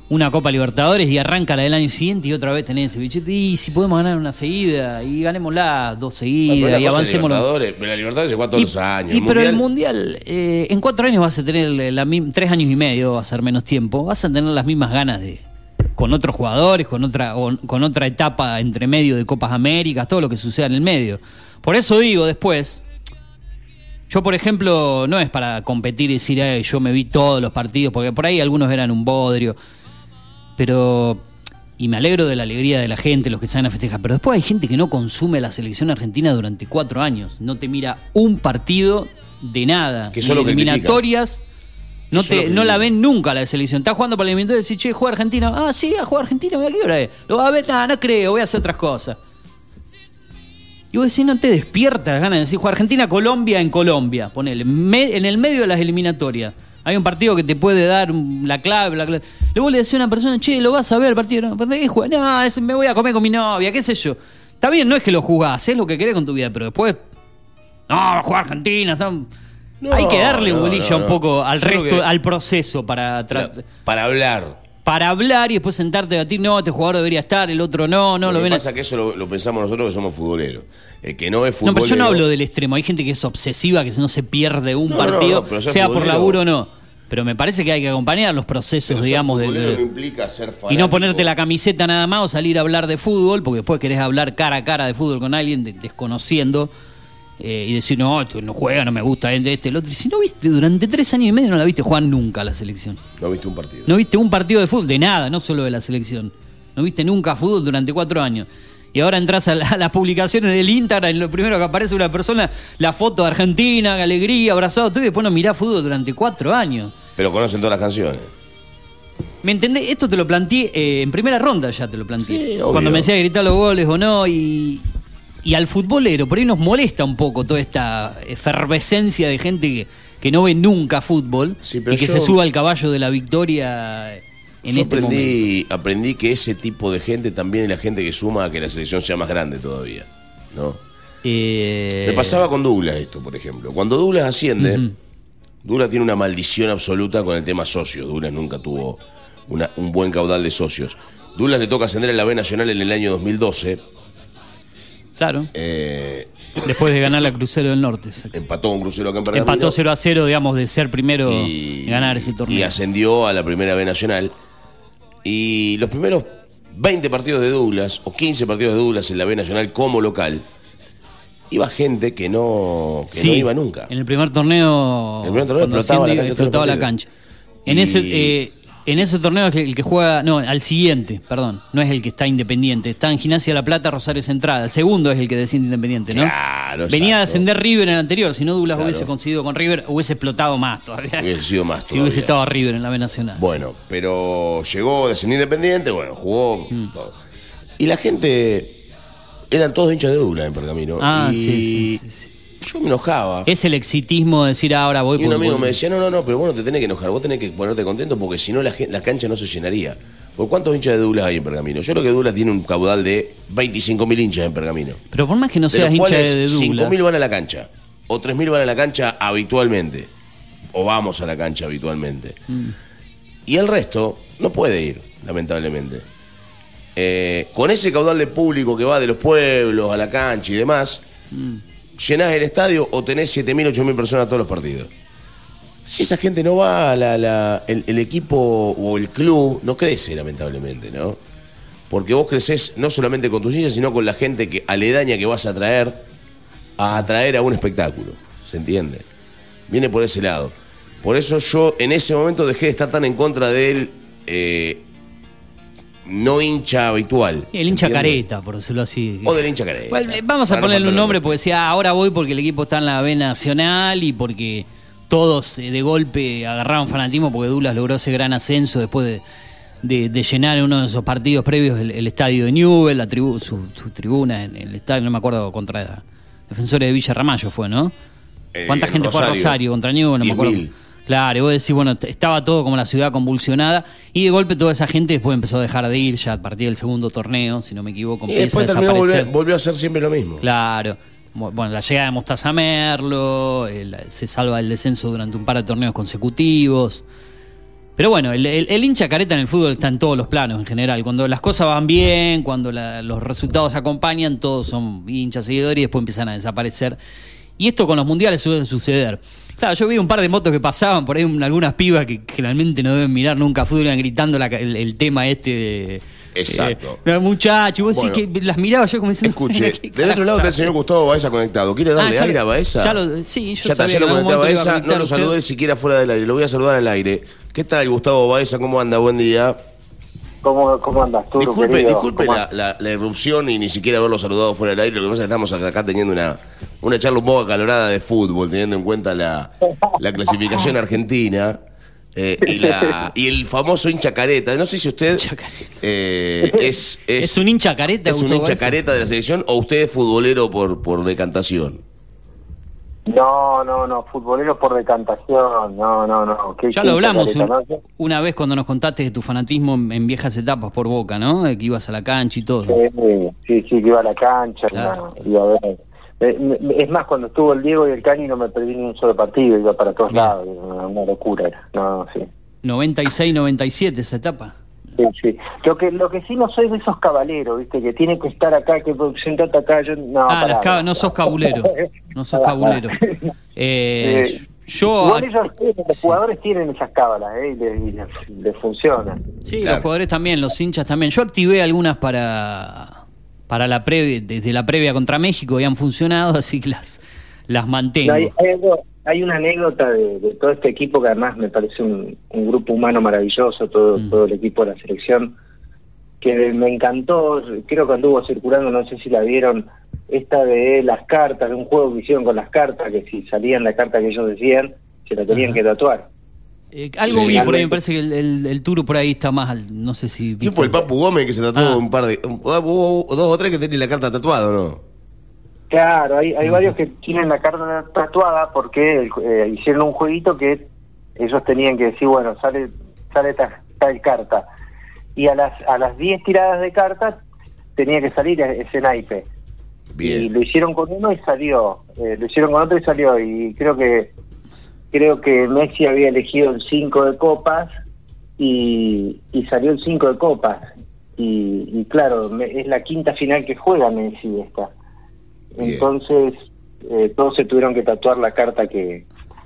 una Copa Libertadores y arranca la del año siguiente y otra vez tenés ese bichito, y si podemos ganar una seguida y ganémosla dos Bueno, seguidas la y avancemos. Libertadores, pero la Libertadores se juega todos Y- los años. y El pero el Mundial- eh, en cuatro años vas a tener la, tres años y medio, va a ser menos tiempo, vas a tener las mismas ganas de con otros jugadores, con otra con otra etapa entre medio de Copas Américas, todo lo que suceda en el medio. Por eso digo después, yo por ejemplo no es para competir y decir "Ay, yo me vi todos los partidos, porque por ahí algunos eran un bodrio, pero y me alegro de la alegría de la gente, los que salen a festejar. Pero después hay gente que no consume la selección argentina durante cuatro años. No te mira un partido de nada. Que solo eliminatorias. No, te, no la ven nunca la selección. Está jugando para el eliminatorio y decís, che, juega Argentina. Ah, sí, a jugar Argentina, mira qué hora es. Lo va a ver, nada, no creo, voy a hacer otras cosas. Y vos decís, no te despierta las ganas de decir, juega Argentina-Colombia en Colombia, ponele, me- en el medio de las eliminatorias. Hay un partido que te puede dar un- la clave, la clave. Luego le decía a una persona, che, ¿lo vas a ver el partido? No, ¿para qué juega? No, es- me voy a comer con mi novia, qué sé yo. Está bien, no es que lo jugás, es lo que querés con tu vida, pero después. No, juega Argentina. está- No, Hay que darle no, bolilla no, un no. poco al Yo resto, que- al proceso para tra- Para hablar. para hablar y después sentarte a debatir, no, este jugador debería estar, el otro no, no, lo lo que ven a- pasa es que eso lo, lo pensamos nosotros que somos futboleros. El que no es No, futbolero. pero yo no hablo del extremo. Hay gente que es obsesiva, que no se pierde un No, no, partido, no, sea por laburo o no. Pero me parece que hay que acompañar los procesos, Pero digamos, futbolero no implica ser y no ponerte la camiseta nada más o salir a hablar de fútbol, porque después querés hablar cara a cara de fútbol con alguien de- desconociendo eh, y decir, no, esto no juega, no me gusta, este, este, el otro. Y si no viste, durante tres años y medio no la viste jugar nunca a la selección. No viste un partido. No viste un partido de fútbol, de nada, no solo de la selección. No viste nunca fútbol durante cuatro años. Y ahora entras a, la- a las publicaciones del Instagram y lo primero que aparece una persona, la foto de Argentina, alegría, abrazado, todo, y después no mirás fútbol durante cuatro años. Pero conocen todas las canciones. ¿Me entendés? Esto te lo planteé eh, en primera ronda ya te lo planteé. Sí. Cuando me decía gritar los goles o no y, y al futbolero, por ahí nos molesta un poco toda esta efervescencia de gente que, que no ve nunca fútbol Sí, y que yo- se suba al caballo de la victoria en Yo este momento. aprendí, aprendí que ese tipo de gente también es la gente que suma a que la selección sea más grande todavía. ¿no? Eh, Me pasaba con Douglas esto, por ejemplo. Cuando Douglas asciende, Douglas tiene una maldición absoluta con el tema socios. Douglas nunca tuvo una- un buen caudal de socios. Douglas le toca ascender a la B Nacional en el año 2012. Claro, eh, después de ganar la Crucero del Norte. empató con Crucero acá en Pergamino. Empató 0 a 0, digamos, de ser primero en ganar ese y torneo. ascendió a la primera B Nacional. Y los primeros 20 partidos de Douglas, o 15 partidos de Douglas en la B Nacional como local, iba gente que no, que Sí, no iba nunca. En el primer torneo, En el primer torneo explotaba la cancha explotaba la. En Y- ese, eh, en ese torneo es el que juega, no, al siguiente, perdón, no es el que está independiente, está en Gimnasia La Plata, Rosario Central. El segundo es el que desciende independiente, ¿no? Claro, Venía de exacto. ascender River en el anterior, si no Douglas Claro. hubiese conseguido con River, hubiese explotado más todavía. Hubiese sido más <laughs> Si hubiese todavía. estado River en la B Nacional. Bueno, pero llegó descendió independiente, bueno, jugó Mm. todo. Y la gente eran todos hinchas de Douglas en Pergamino. Ah, y sí, sí, sí, sí. Yo me enojaba. Es el exitismo de decir ahora voy Y un por- amigo por- me decía, no, no, no, pero vos no te tenés que enojar, vos tenés que ponerte contento porque si no la, la cancha no se llenaría. ¿Por cuántos hinchas de Douglas hay en Pergamino? Yo creo que Douglas tiene un caudal de 25.000 hinchas en Pergamino. Pero por más que no de seas los hincha de, de Douglas. 5.000 van a la cancha, o 3.000 van a la cancha habitualmente, o vamos a la cancha habitualmente. Mm. Y el resto no puede ir, lamentablemente. Eh, con ese caudal de público que va de los pueblos a la cancha y demás, Mm. Llenás el estadio o tenés 7.000, 8.000 personas todos los partidos. Si esa gente no va, el, equipo o el club no crece, lamentablemente, ¿no? Porque vos creces no solamente con tus hinchas, sino con la gente que aledaña que vas a traer a atraer a un espectáculo. ¿Se entiende? Viene por ese lado. Por eso yo en ese momento dejé de estar tan en contra del eh, no hincha habitual. El ¿se hincha entiende? careta, por decirlo así. O del hincha careta. Bueno, eh, vamos a no ponerle un nombre porque decía, "Ah, ahora voy porque el equipo está en la B Nacional y porque todos eh, de golpe agarraron fanatismo porque Douglas logró ese gran ascenso después de, de- de llenar en uno de esos partidos previos el, el estadio de Newell, la tribu- su, su tribuna en el estadio, no me acuerdo, contra Defensores de Villa Ramallo fue, ¿no? Eh, ¿Cuánta en gente fue a Rosario. Contra Newell? No me acuerdo. 10.000. Claro, y vos decís, bueno, estaba todo como la ciudad convulsionada y de golpe toda esa gente después empezó a dejar de ir ya a partir del segundo torneo, si no me equivoco, Y después a terminó, desaparecer. volvió, volvió a hacer siempre lo mismo. Claro. Bu- Bueno, la llegada de Mostaza Merlo, el- se salva el descenso durante un par de torneos consecutivos. Pero bueno, el, el- el hincha careta en el fútbol está en todos los planos en general. Cuando las cosas van bien, cuando la- los resultados acompañan, todos son hinchas seguidores y después empiezan a desaparecer. Y esto con los mundiales suele suceder. Claro, yo vi un par de motos que pasaban por ahí, un- algunas pibas que generalmente no deben mirar nunca fútbol, iban gritando la el, el tema este de. Exacto. Eh, muchacho, vos Bueno. decís que las miraba yo como diciendo. Escuche, <laughs> ¿qué del otro lado está el señor Gustavo Baeza conectado. ¿Quiere darle Ah, ya aire a Baeza? ya lo- sí, yo ya, está, sabía ya lo conecté a a Baeza. conectar No lo usted. saludé siquiera fuera del aire. Lo voy a saludar al aire. ¿Qué tal, Gustavo Baeza? ¿Cómo anda? Buen día. ¿Cómo, cómo andas tú, Disculpe, querido? disculpe ¿Cómo la, la- la irrupción y ni siquiera haberlo saludado fuera del aire. Lo que pasa es que estamos acá teniendo una, una charla un poco acalorada de fútbol, teniendo en cuenta la, la clasificación argentina. eh, y, la, y el famoso hincha careta. No sé si usted Hincha careta. eh, es, es, ¿Es un hincha careta, es un hincha careta de la selección o usted es futbolero por, por decantación. No, no, no, futbolero por decantación, no, no, no. ¿Qué- Ya qué lo hablamos chacareta, un- no? una vez cuando nos contaste de tu fanatismo en, en viejas etapas por Boca, ¿no? De que ibas a la cancha y todo. Sí, sí, sí, que iba a la cancha, Claro. no, iba a ver. Eh, me- Es más, cuando estuvo el Diego y el Cani no me perdí ni un solo partido, iba para todos Mira. lados, una, una locura era. No, sí. 96-97 esa etapa. Sí, sí. Lo que lo que sí no soy de esos caballeros, ¿viste? Que tiene que estar acá, que sentate acá, yo no. ah, pará, las ca- no sos cabulero. No sos cabulero. <laughs> Eh, Eh, yo. Igual ellos, los Sí. jugadores tienen esas cábalas, ¿eh? Y les, les, les funciona. Sí, Claro. los jugadores también, los hinchas también. Yo activé algunas para para la previa, desde la previa contra México han funcionado, <laughs> así que las las mantengo. Hay, hay algo- hay una anécdota de, de todo este equipo que además me parece un, un grupo humano maravilloso, todo, Mm. todo el equipo de la selección, que me encantó, creo que anduvo circulando, no sé si la vieron, esta de las cartas, de un juego que hicieron con las cartas, que si salían la carta que ellos decían, se la tenían Ajá. que tatuar. Eh, algo Sí. vi por ahí, me parece que el, el, el Turo por ahí está más, al- no sé si... ¿Quién fue el Papu Gómez que se tatuó Ah. un par de. un- ah, hubo dos o tres que tenían la carta tatuada, ¿no? Claro, hay, hay varios que tienen la carta tatuada porque eh, hicieron un jueguito que ellos tenían que decir, bueno, sale sale ta- tal carta. Y a las a las 10 tiradas de cartas tenía que salir e- ese naipe. Y Bien. lo hicieron con uno y salió. Eh, lo hicieron con otro y salió. Y creo que creo que Messi había elegido el 5 de copas y, y salió el 5 de copas. Y, y claro, me- es la quinta final que juega Messi esta. Bien. Entonces, eh, todos se tuvieron que tatuar la carta que,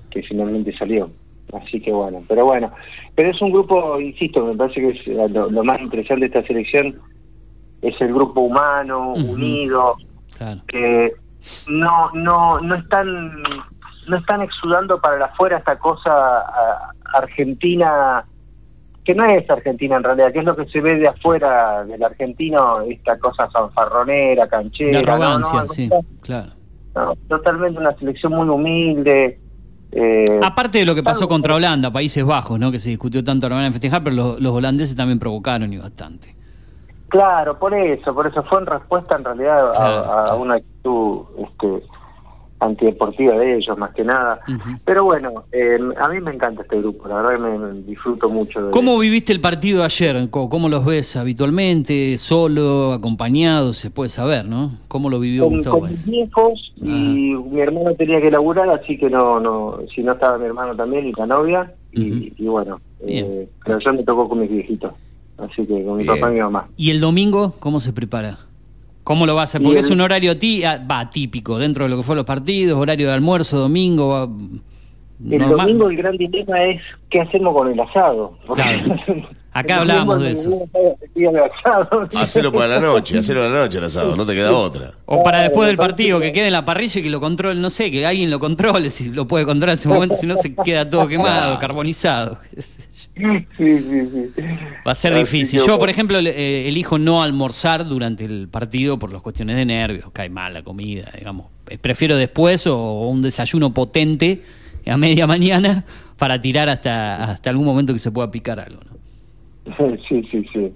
que finalmente salió. Así que bueno, pero bueno. Pero es un grupo, insisto, me parece que es eh, lo, lo más interesante de esta selección es el grupo humano, unido, Claro. que no no no están no están exudando para el afuera esta cosa argentina que no es argentina en realidad que es lo que se ve de afuera del argentino esta cosa fanfarronera De canchera no, arrogancia, no, sí, claro. no, totalmente una selección muy humilde eh, Aparte de lo que pasó contra Holanda, Países Bajos, ¿no? Que se discutió tanto la manera de festejar, pero los, los holandeses también provocaron y bastante. Claro, por eso, por eso fue en respuesta en realidad a- Claro, a, claro. una actitud este, antideportiva de ellos más que nada. Ujú. Pero bueno, eh, a mí me encanta este grupo, la verdad que me, me disfruto mucho. De, ¿Cómo viviste el partido ayer? Co- ¿Cómo los ves habitualmente? ¿Solo? ¿Acompañado? Se puede saber, ¿no? ¿Cómo lo vivió con, Gustavo? con mis Baeza? hijos y mi hermano tenía que laburar, así que no, no, si no estaba mi hermano también y la novia y, Ujú. y bueno, Bien. eh, pero yo me tocó con mis viejitos, así que con mi Bien. papá y mi mamá. ¿Y el domingo cómo se prepara? ¿Cómo lo vas a hacer? Porque el- es un horario ti- ah, va típico dentro de lo que fue los partidos, horario de almuerzo, domingo, va, El normal. domingo el gran dilema es qué hacemos con el asado. Claro. <laughs> Acá hablábamos de eso. Hacelo para la noche, hacelo para la noche el asado, no te queda otra. O para después del partido, que- que quede en la parrilla y que lo controle, no sé, que alguien lo controle, si lo puede controlar en ese momento, si no se queda todo quemado, carbonizado. Sí, sí, sí. Va a ser difícil. Yo, por ejemplo, eh, elijo no almorzar durante el partido por las cuestiones de nervios. Cae mal la comida, digamos. Eh, Prefiero después o un desayuno potente a media <laughs> mañana para tirar hasta, hasta algún momento que se pueda picar algo. ¿no? <laughs> Sí, sí, sí.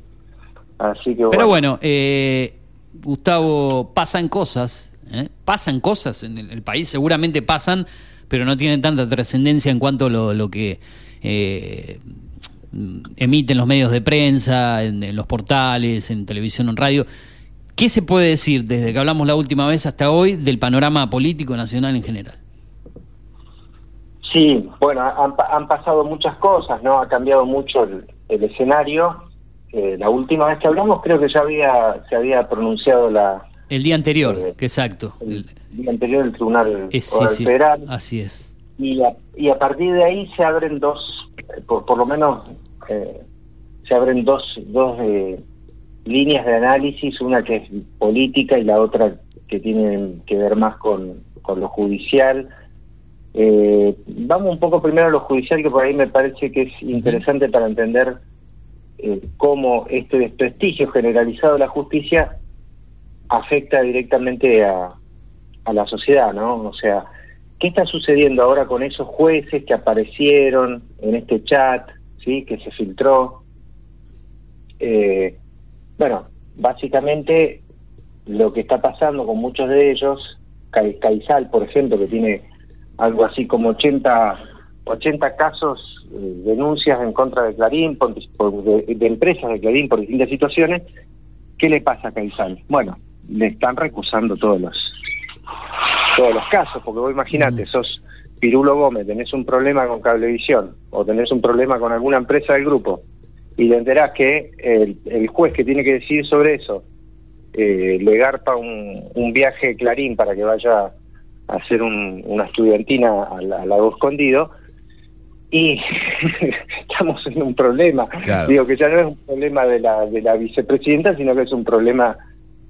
Así que Pero bueno. eh, Gustavo, pasan cosas, ¿eh? pasan cosas en el, el país, seguramente pasan, pero no tienen tanta trascendencia en cuanto a lo, lo que eh, emiten los medios de prensa, en, en los portales, en televisión, en radio. ¿Qué se puede decir desde que hablamos la última vez hasta hoy del panorama político nacional en general? Sí, bueno, han, han pasado muchas cosas, ¿no? Ha cambiado mucho el, el escenario. Eh, la última vez que hablamos creo que ya había se había pronunciado la El día anterior, Eh, que exacto. el día anterior del Tribunal Eh, sí, Oral sí, Federal. así es. y a, y a partir de ahí se abren dos, eh, por, por lo menos eh, se abren dos, dos eh, líneas de análisis, una que es política y la otra que tiene que ver más con, con lo judicial. Eh, vamos un poco primero a lo judicial, que por ahí me parece que es interesante para entender eh, cómo este desprestigio generalizado de la justicia afecta directamente a, a la sociedad, ¿no? O sea, ¿qué está sucediendo ahora con esos jueces que aparecieron en este chat, sí, que se filtró? Eh, bueno, básicamente lo que está pasando con muchos de ellos, Caizal, por ejemplo, que tiene algo así como 80, 80 casos, eh, denuncias en contra de Clarín, por, de, empresas de Clarín por distintas situaciones, ¿qué le pasa a Caizal? Bueno, le están recusando todos los todos los casos, porque vos imagínate, mm. sos Pirulo Gómez, tenés un problema con Cablevisión o tenés un problema con alguna empresa del grupo y te enterás que el, juez que tiene que decidir sobre eso eh, le garpa un, un viaje Clarín para que vaya hacer una estudiantina al, lago escondido y <laughs> estamos en un problema. Digo que ya no es un problema de la, de la vicepresidenta, sino que es un problema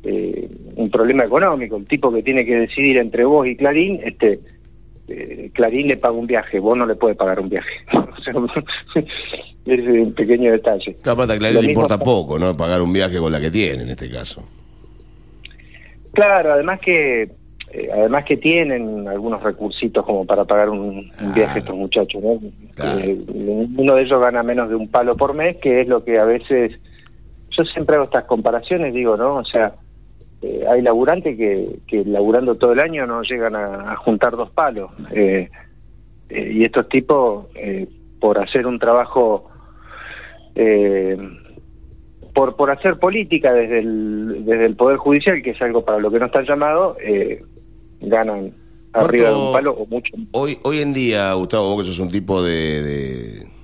eh, un problema económico. El tipo que tiene que decidir entre vos y Clarín, este eh, Clarín le paga un viaje, vos no le puedes pagar un viaje. <laughs> <laughs> es un pequeño detalle. Capaz a Clarín le importa poco, ¿no? Pagar un viaje con la que tiene en este caso. Claro, además que eh, además que tienen algunos recursitos como para pagar un, viaje a estos muchachos, ¿no? Eh, uno de ellos gana menos de un palo por mes, que es lo que a veces yo siempre hago estas comparaciones, digo, ¿no? O sea, eh, hay laburantes que, que laburando todo el año no llegan a, juntar dos palos. y estos tipos, por hacer un trabajo por, por hacer política desde el, desde el Poder Judicial, que es algo para lo que no están llamados, eh, ganan arriba de un palo o mucho. Hoy, hoy en día, Gustavo, vos que sos un tipo de, de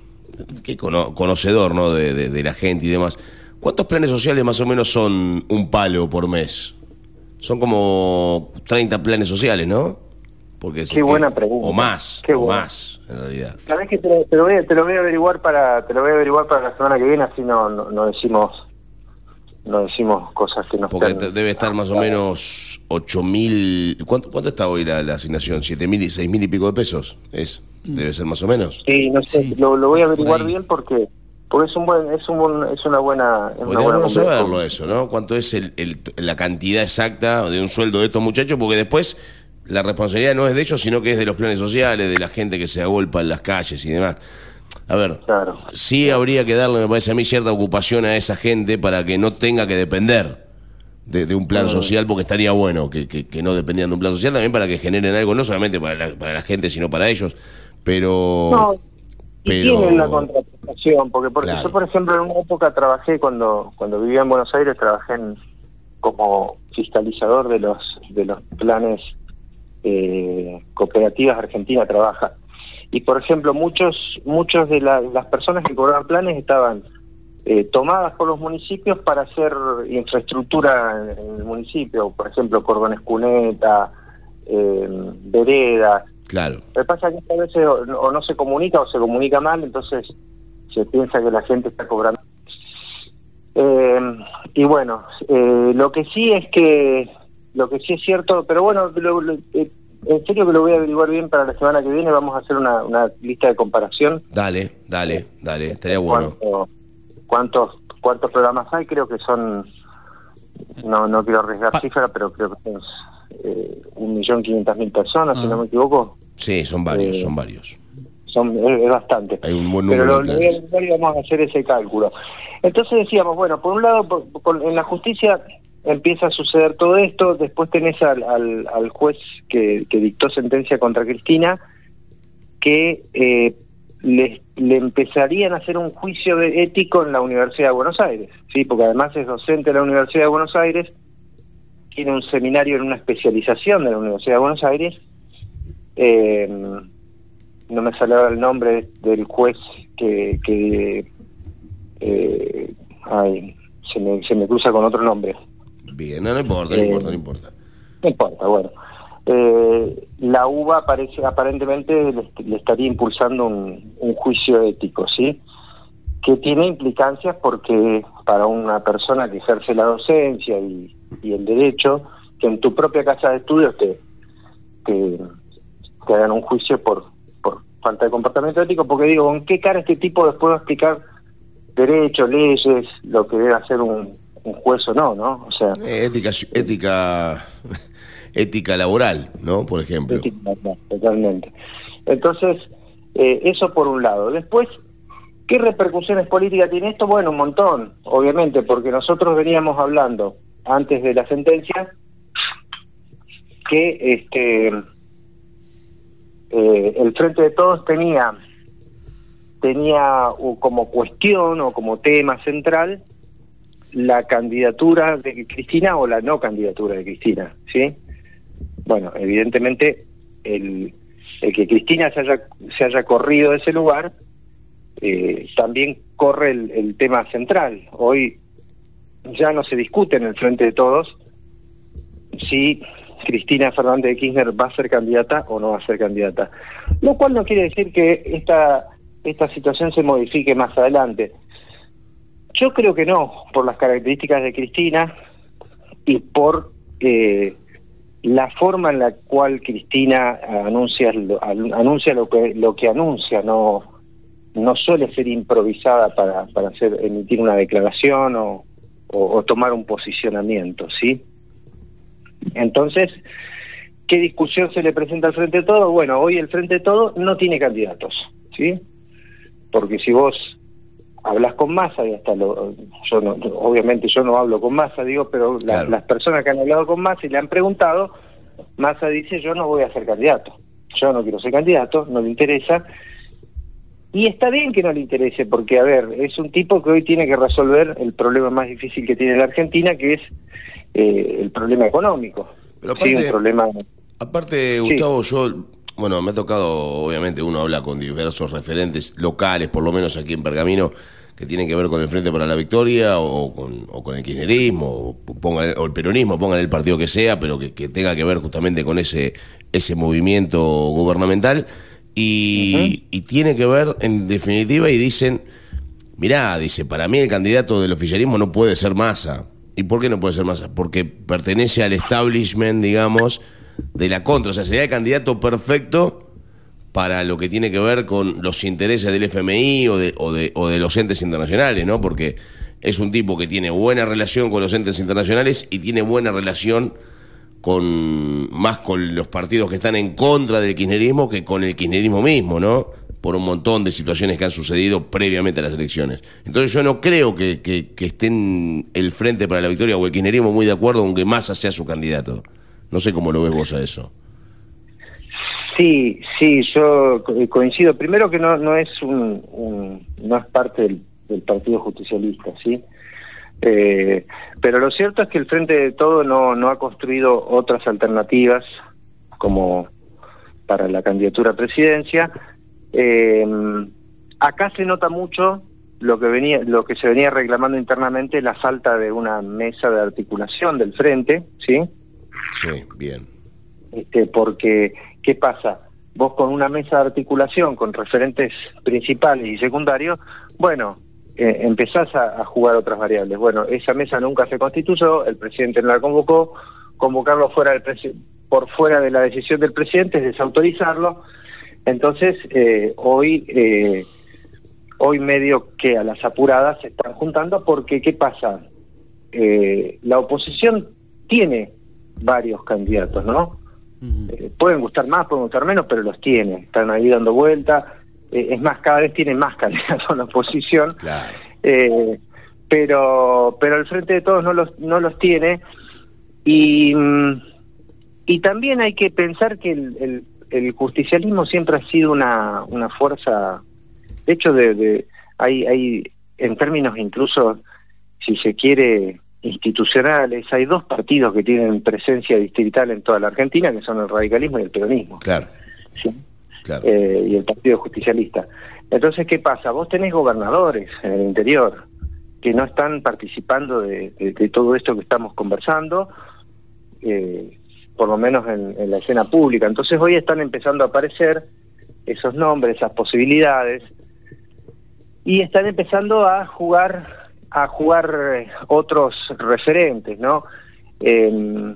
que conocedor ¿no? De, de, la gente y demás, ¿cuántos planes sociales más o menos son un palo por mes? Son como 30 planes sociales, ¿no? Porque Qué buena pregunta. O más, o más, en realidad. Sabes que te, lo voy, te, lo voy, a averiguar para te lo voy a averiguar para la semana que viene, así no, no, decimos no decimos cosas que no Porque debe estar más o menos ocho mil... ¿Cuánto, ¿Cuánto está hoy la, asignación? ¿Siete mil y seis mil y pico de pesos? ¿Es? ¿Debe ser más o menos? Sí, no sé, Lo, lo, voy a averiguar bien porque porque es un buen es un es una buena una buena saberlo eso no cuánto es el, el, la cantidad exacta de un sueldo de estos muchachos porque después la responsabilidad no es de ellos, sino que es de los planes sociales, de la gente que se agolpa en las calles y demás. A ver, claro. sí habría que darle, me parece a mí, cierta ocupación a esa gente para que no tenga que depender de, un plan social, porque estaría bueno que, que, no dependían de un plan social, también para que generen algo, no solamente para la, para la gente, sino para ellos. Pero. No, pero... tienen la contraprestación, porque yo, por ejemplo, en una época trabajé, cuando, cuando vivía en Buenos Aires, trabajé como fiscalizador de los, de los planes eh, cooperativas Argentina trabaja. Y por ejemplo, muchos muchos de las personas que cobraban planes estaban eh, tomadas por los municipios para hacer infraestructura en, el municipio, por ejemplo, cordones cuneta, eh, veredas. Claro. Lo que pasa es que a veces o, no se comunica o se comunica mal, entonces se piensa que la gente está cobrando. Eh, y bueno, eh, lo que sí es que lo que sí es cierto, pero bueno, eh, en serio que lo voy a averiguar bien para la semana que viene, vamos a hacer una, una lista de comparación. Dale, dale, dale, estaría bueno. ¿Cuántos cuántos programas hay? Creo que son, no no quiero arriesgar cifra, pero creo que son eh, un millón quinientas mil personas, si no me equivoco. Sí, son varios, eh, son varios. Son, es, bastante. Hay un buen número pero lo, y vamos a hacer ese cálculo. Entonces decíamos, bueno, por un lado, en la justicia empieza a suceder todo esto, después tenés al, al, juez que, dictó sentencia contra Cristina, que eh, le, empezarían a hacer un juicio de ético en la Universidad de Buenos Aires, sí, porque además es docente de la Universidad de Buenos Aires, tiene un seminario en una especialización de la Universidad de Buenos Aires, eh, no me sale el nombre del juez que, que eh, ay, se me, se me cruza con otro nombre. Bien, no, importa, no importa, no importa. No importa, bueno. Eh, la UBA parece, aparentemente le, estaría impulsando un, juicio ético, ¿sí? Que tiene implicancias porque para una persona que ejerce la docencia y, el derecho, que en tu propia casa de estudios te, te, hagan un juicio por, por falta de comportamiento ético, porque digo, ¿con qué cara este tipo después va a explicar derechos, leyes, lo que debe hacer un, un juez o no, ¿no? O sea, eh, ética, ética, ética laboral, ¿no? Por ejemplo. totalmente. Entonces, eh, eso por un lado. Después, ¿qué repercusiones políticas tiene esto? Bueno, un montón, obviamente, porque nosotros veníamos hablando antes de la sentencia que este eh, el Frente de Todos tenía tenía como cuestión o como tema central la candidatura de Cristina o la no candidatura de Cristina, ¿sí? Bueno, evidentemente el, el que Cristina se haya, corrido de ese lugar eh, también corre el, tema central. Hoy ya no se discute en el frente de todos si Cristina Fernández de Kirchner va a ser candidata o no va a ser candidata. Lo cual no quiere decir que esta, esta situación se modifique más adelante. Yo creo que no, por las características de Cristina y por eh, la forma en la cual Cristina anuncia lo, anuncia lo que lo que anuncia no no suele ser improvisada para para hacer emitir una declaración o, o, tomar un posicionamiento sí entonces qué discusión se le presenta al frente de todo bueno hoy el frente de todo no tiene candidatos sí porque si vos hablas con masa y hasta lo yo no, obviamente yo no hablo con masa digo pero las personas que han hablado con masa y le han preguntado masa dice yo no voy a ser candidato. Yo no quiero ser candidato no le interesa. Y está bien que no le interese porque a ver es un tipo que hoy tiene que resolver el problema más difícil que tiene la Argentina que es eh, el problema económico. Pero aparte, problema aparte Gustavo yo bueno, me ha tocado, obviamente uno habla con diversos referentes locales, por lo menos aquí en Pergamino, que tienen que ver con el Frente para la Victoria o con, o con el kirchnerismo o, pongan, o el peronismo, pongan el partido que sea, pero que, tenga que ver justamente con ese, ese movimiento gubernamental. Y, y tiene que ver, en definitiva, y dicen, mirá, dice, para mí el candidato del oficialismo no puede ser Massa. ¿Y por qué no puede ser Massa? Porque pertenece al establishment, digamos, de la contra. O sea, sería el candidato perfecto para lo que tiene que ver con los intereses del FMI o de, o de, o de los entes internacionales, ¿no? Porque es un tipo que tiene buena relación con los entes internacionales y tiene buena relación con más con los partidos que están en contra del kirchnerismo que con el kirchnerismo mismo, ¿no? Por un montón de situaciones que han sucedido previamente a las elecciones. Entonces yo no creo que, estén el Frente para la Victoria o el kirchnerismo muy de acuerdo con que Massa sea su candidato. No sé cómo lo ves vos a eso. Sí, sí, yo coincido. Primero que no no es un, no es parte del, Partido Justicialista, sí. Eh, pero lo cierto es que el Frente de Todo no no ha construido otras alternativas como para la candidatura a presidencia. Eh, acá se nota mucho lo que venía lo que se venía reclamando internamente la falta de una mesa de articulación del frente, ¿sí? Sí, bien. Este, porque, ¿qué pasa? Vos con una mesa de articulación con referentes principales y secundarios, bueno, eh, empezás a, jugar otras variables. Bueno, esa mesa nunca se constituyó, el presidente no la convocó, convocarlo fuera del por fuera de la decisión del presidente es desautorizarlo. Entonces, eh, hoy, eh, hoy medio que a las apuradas se están juntando porque, ¿qué pasa? la oposición tiene varios candidatos, ¿no? Eh, pueden gustar más, pueden gustar menos, pero los tiene, están ahí dando vuelta. Eh, es más, cada vez tienen más <laughs> candidatos en la oposición. Eh, pero, pero el Frente de Todos no los, no los tiene. Y, mm, y también hay que pensar que el, el, justicialismo siempre ha sido una, una fuerza, de hecho, de, de hay, hay, en términos incluso, si se quiere, institucionales. Hay dos partidos que tienen presencia distrital en toda la Argentina, que son el radicalismo y el peronismo. Claro. Eh, y el Partido Justicialista. Entonces, ¿qué pasa? Vos tenés gobernadores en el interior que no están participando de, todo esto que estamos conversando, eh, por lo menos en, en la escena pública. Entonces, hoy están empezando a aparecer esos nombres, esas posibilidades, y están empezando a jugar a jugar eh, otros referentes, ¿no? Eh,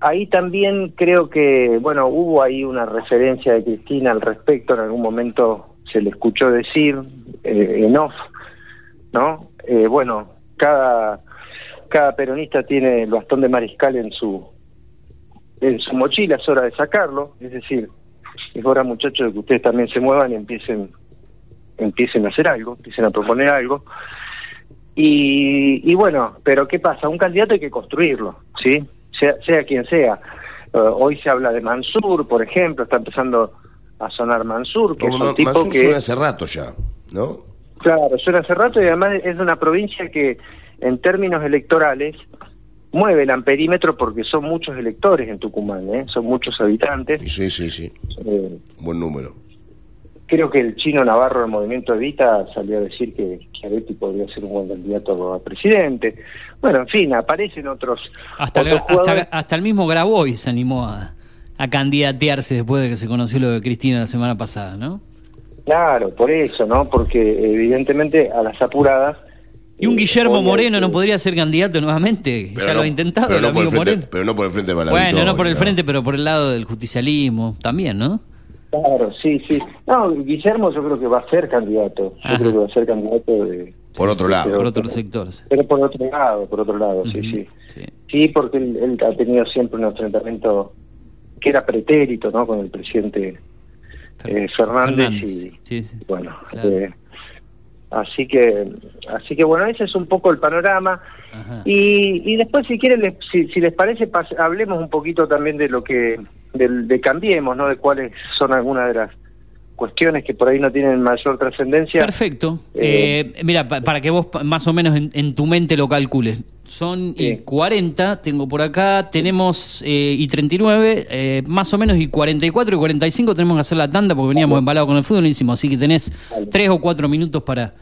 ahí también creo que, bueno, hubo ahí una referencia de Cristina al respecto, en algún momento se le escuchó decir eh, en off, ¿no? Eh, bueno, cada, cada peronista tiene el bastón de mariscal en su en su mochila, es hora de sacarlo, es decir, es hora muchachos de que ustedes también se muevan y empiecen, empiecen a hacer algo, empiecen a proponer algo. Y, y bueno, pero ¿qué pasa? Un candidato hay que construirlo, ¿sí? Sea, sea quien sea. Eh, hoy se habla de Mansur, por ejemplo, está empezando a sonar Mansur, que es un tipo Mansur que... suena hace rato ya, ¿no? Claro, suena hace rato y además es una provincia que en términos electorales mueve el amperímetro porque son muchos electores en Tucumán, ¿eh? son muchos habitantes. Sí, sí, sí. Eh, Buen número. Creo que el chino Navarro del Movimiento Evita salió a decir que Chiaretti podría ser un buen candidato a presidente. Bueno, en fin, aparecen otros, Hasta, otros el, hasta, hasta el mismo Grabois se animó a, a candidatearse después de que se conoció lo de Cristina la semana pasada, ¿no? Claro, por eso, ¿no? Porque evidentemente a las apuradas... Y un eh, Guillermo Moreno no podría ser candidato nuevamente. Pero ya lo no- ha intentado pero el no por amigo frente- Moreno. Pero no por el frente de la Bueno, no por el frente, pero por el lado del justicialismo también, ¿no? Claro, sí, sí. No, Guillermo yo creo que va a ser candidato. Yo Ajá. creo que va a ser candidato de... Por otro lado. Pero- Por otros sectores. Pero por otro lado, por otro lado, sí, sí. sí. Sí, porque él, él ha tenido siempre un enfrentamiento que era pretérito, ¿no? Con el presidente eh, Fernández, Fernández, y sí, sí. bueno, Claro. eh, así que, así que bueno, ese es un poco el panorama. Y, y después, si quieren, les- si, si les parece, hablemos un poquito también de lo que, del- de, cambiemos, ¿no? De cuáles son algunas de las cuestiones que por ahí no tienen mayor trascendencia. Perfecto. Eh, Eh, mira, pa- para que vos más o menos en, en tu mente lo calcules. Son y Sí. 40, tengo por acá, tenemos eh, y 39, eh, más o menos y 44 y 45 tenemos que hacer la tanda porque veníamos embalados con el fútbol, hicimos, así que tenés tres o cuatro minutos para,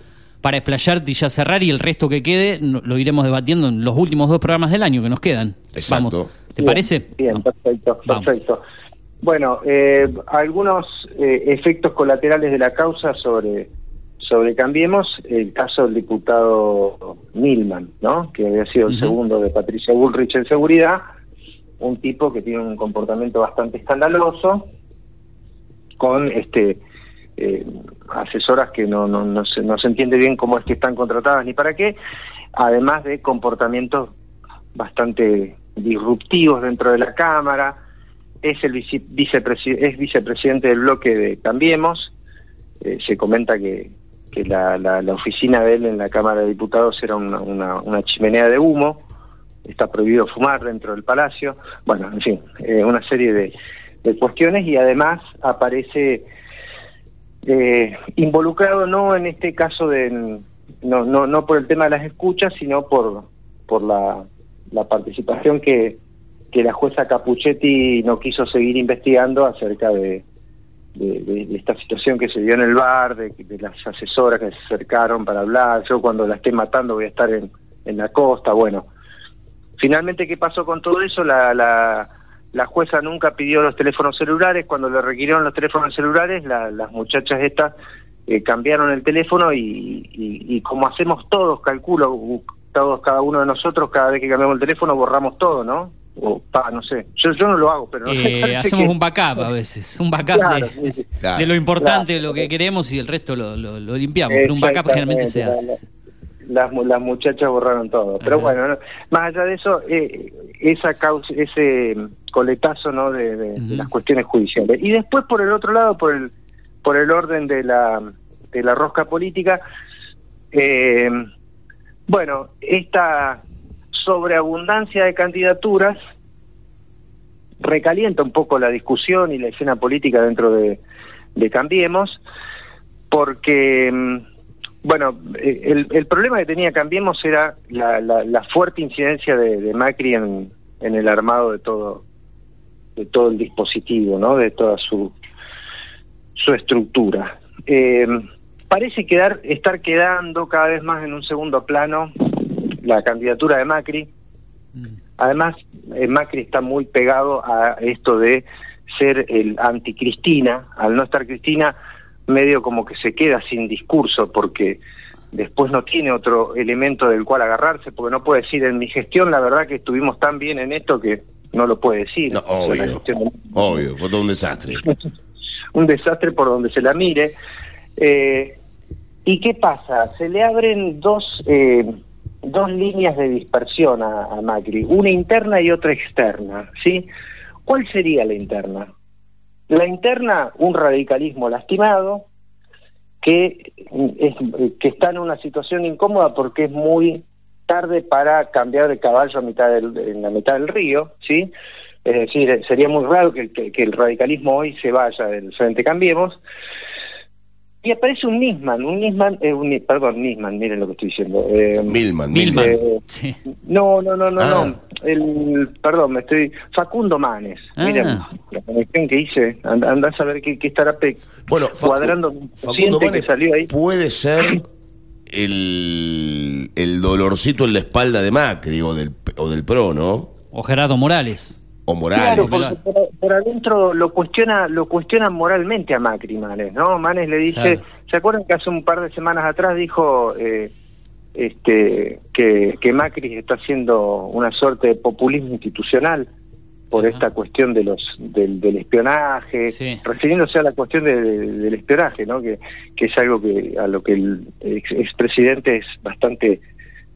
para explayarte y ya cerrar y el resto que quede lo iremos debatiendo en los últimos dos programas del año que nos quedan. Exacto. Vamos. ¿Te Bien, parece? Bien, Vamos. perfecto, Vamos. perfecto. Bueno, eh, algunos eh, efectos colaterales de la causa sobre sobre Cambiemos, el caso del diputado Milman, ¿no? Que había sido el segundo de Patricia Bullrich en seguridad, un tipo que tiene un comportamiento bastante escandaloso, con este eh, asesoras que no, no, no, se, no se entiende bien cómo es que están contratadas ni para qué, además de comportamientos bastante disruptivos dentro de la Cámara, es el vice- vicepresi- es vicepresidente del bloque de Cambiemos, eh, se comenta que, que la, la, la oficina de él en la Cámara de Diputados era una, una, una chimenea de humo, está prohibido fumar dentro del palacio, bueno, en fin, eh, una serie de, de cuestiones y además aparece eh, involucrado no en este caso de no no no por el tema de las escuchas sino por por la, la participación que que la jueza Capuchetti no quiso seguir investigando acerca de, esta situación que se dio en el bar, de, de las asesoras que se acercaron para hablar, yo cuando la esté matando voy a estar en, la costa, bueno. Finalmente, ¿qué pasó con todo eso? La, la, la jueza nunca pidió los teléfonos celulares, cuando le requirieron los teléfonos celulares, la- las muchachas estas eh, cambiaron el teléfono y, y, y como hacemos todos, calculo, todos, cada uno de nosotros, cada vez que cambiamos el teléfono borramos todo, ¿no? O, pa, no sé, yo, yo no lo hago, pero... Eh, hacemos que- un backup a veces, un backup Claro, de, sí, sí. Claro. de lo importante, de Claro. lo que queremos y el resto lo, lo- lo limpiamos. Pero un backup generalmente se hace. Las, mu- las muchachas borraron todo. Pero Ajá. bueno, no, más allá de eso, eh, esa causa, ese coletazo no de, de- de Ujú. las cuestiones judiciales. Y después, por el otro lado, por el, por el orden de la, de la rosca política, eh, bueno, esta sobreabundancia de candidaturas recalienta un poco la discusión y la escena política dentro de, de Cambiemos, porque, mm, bueno, eh, el, problema que tenía Cambiemos era la, la, la fuerte incidencia de, de Macri en, en el armado de todo de todo el dispositivo, ¿no? De toda su su estructura. Eh, parece quedar estar quedando cada vez más en un segundo plano la candidatura de Macri. Mm. Además, eh, Macri está muy pegado a esto de ser el anti-Cristina. Al no estar Cristina, medio como que se queda sin discurso porque después no tiene otro elemento del cual agarrarse, porque no puede decir en mi gestión, la verdad que estuvimos tan bien en esto que no lo puede decir. No, obvio, obvio, fue todo un desastre. <laughs> un desastre por donde se la mire. Eh, ¿Y qué pasa? Se le abren dos, eh, dos líneas de dispersión a, a Macri, una interna y otra externa, ¿sí? ¿Cuál sería la interna? La interna, un radicalismo lastimado, que, es, que está en una situación incómoda porque es muy tarde para cambiar de caballo a mitad del, en la mitad del río, ¿sí? Es decir, sería muy raro que, que el radicalismo hoy se vaya del Frente Cambiemos, y aparece un Nisman, un Nisman, eh, un, perdón, Nisman, miren lo que estoy diciendo. Eh, Milman, Milman. Eh, sí. No, no, no, no, Ah. no. El, perdón, me estoy. Facundo Manes. Ah. Miren la conexión que hice. And- Andá a saber qué, qué estará pe- Bueno, Facu- cuadrando un Facundo paciente que Manes salió ahí. puede ser el, el dolorcito en la espalda de Macri o del, o del PRO, ¿no? O Gerardo Morales. O Morales. Claro, porque por, por adentro lo cuestiona, lo cuestiona moralmente a Macri Manes, ¿no? Manes le dice, Claro. ¿se acuerdan que hace un par de semanas atrás dijo eh, este que, que Macri está haciendo una suerte de populismo institucional por Ajá. esta cuestión de los del, del espionaje, Sí. refiriéndose a la cuestión de- de- del espionaje, ¿no? Que, que es algo que a lo que el ex- expresidente es bastante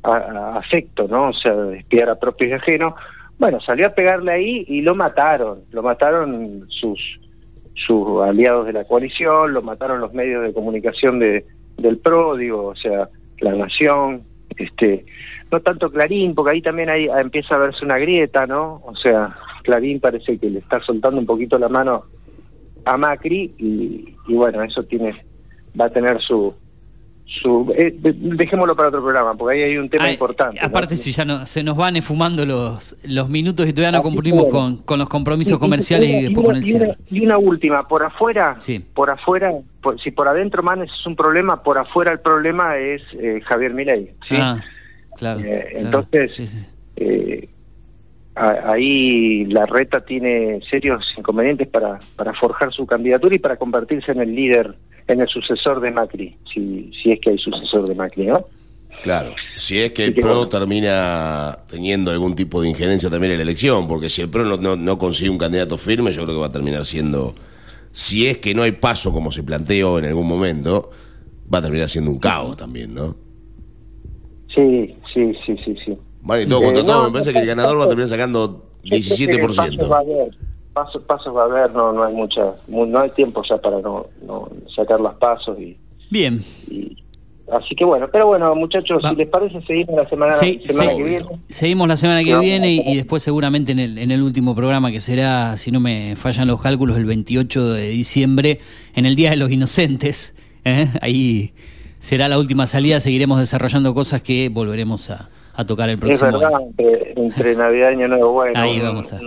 a- a- afecto, ¿no? O sea, espiar a propios y ajenos. Bueno, salió a pegarle ahí y lo mataron. Lo mataron sus sus aliados de la coalición, lo mataron los medios de comunicación de del PRO, digo, o sea, La Nación, este, no tanto Clarín, porque ahí también ahí empieza a verse una grieta, ¿no? O sea, Clarín parece que le está soltando un poquito la mano a Macri y, y bueno, eso tiene va a tener su su eh, de- dejémoslo para otro programa, porque ahí hay un tema Ay, importante. ¿no? Aparte, si ya no, se nos van esfumando los, los minutos y todavía no Así cumplimos con, con los compromisos Y- y- comerciales y, una- después con el cierre. Y una última, por afuera, Sí. por afuera, por- si por adentro Manes es un problema, por afuera el problema es eh, Javier Milei, ¿sí? Ah, claro. Eh, claro. entonces- Sí, sí. Eh, a- ahí la reta tiene serios inconvenientes para, para forjar su candidatura y para convertirse en el líder, en el sucesor de Macri, si, si es que hay sucesor de Macri, ¿no? Claro, si es que el PRO termina teniendo algún tipo de injerencia también en la elección, porque si el PRO no, no, no consigue un candidato firme, yo creo que va a terminar siendo, si es que no hay paso como se planteó en algún momento, va a terminar siendo un caos también, ¿no? Sí, sí, sí, sí, sí. Vale, y todo Eh, contra todo, no, me parece que el ganador va a terminar sacando Yo creo que Pasos va a 17%. Pasos, pasos va a haber, no, no hay mucha, mu- no hay tiempo ya para no, no sacar las pasos y, Bien. y- así que bueno, pero bueno muchachos, Va. si les parece seguimos la semana, que viene. Seguimos la semana que No, viene y, después seguramente en el, en el último programa que será, si no me fallan los cálculos, el 28 de diciembre, en el Día de los Inocentes. ¿eh? Ahí será la última salida, seguiremos desarrollando cosas que volveremos a, a tocar el Es próximo verdad, año. entre, entre <laughs> Navidad y Año Nuevo, bueno. Ahí vamos a-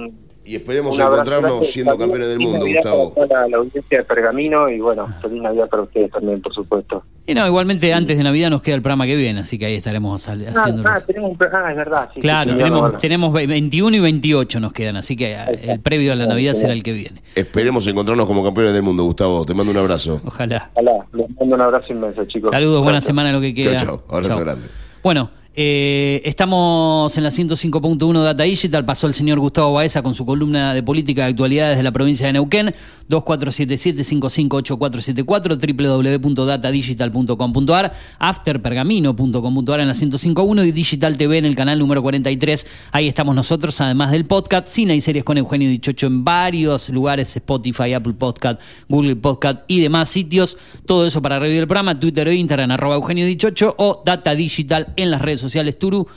Y esperemos encontrarnos siendo campeones del mundo, Gustavo. para la, audiencia de Pergamino y bueno, feliz Navidad para ustedes también, por supuesto. Y no, igualmente antes de Navidad nos queda el programa que viene, así que ahí estaremos Ah, haciendo ah, los- tenemos un pro- ah, es verdad. sí, Claro, sí, tenemos, bueno. tenemos ve- 21 y 28 nos quedan, así que eh, el previo a la Navidad será el que viene. Esperemos encontrarnos como campeones del mundo, Gustavo. Te mando un abrazo. Ojalá. Ojalá, les mando un abrazo inmenso, chicos. Saludos, buena Gracias. semana lo que queda. Chao, chao. Abrazo grande. Bueno, eh, estamos en la 105.1 Data Digital. Pasó el señor Gustavo Baeza con su columna de política de actualidades de la provincia de Neuquén. 2477-558474 www.datadigital.com.ar afterpergamino.com.ar en la 105.1 y Digital TV en el canal número 43. Ahí estamos nosotros, además del podcast. Cine y series con Eugenio Dichocho en varios lugares, Spotify, Apple Podcast, Google Podcast y demás sitios. Todo eso para revivir el programa, Twitter e Instagram, arroba Eugenio Dichocho o Data Digital en las redes sociales. Turu,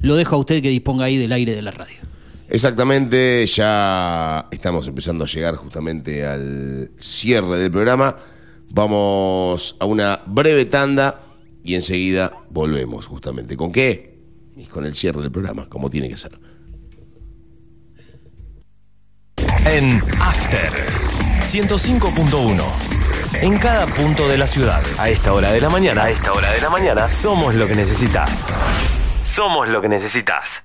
lo dejo a usted que disponga ahí del aire de la radio. Exactamente, ya estamos empezando a llegar justamente al cierre del programa. Vamos a una breve tanda y enseguida volvemos justamente. ¿Con qué? Y con el cierre del programa, como tiene que ser. en After 105.1. En cada punto de la ciudad, a esta hora de la mañana, a esta hora de la mañana, somos lo que necesitas. Somos lo que necesitas.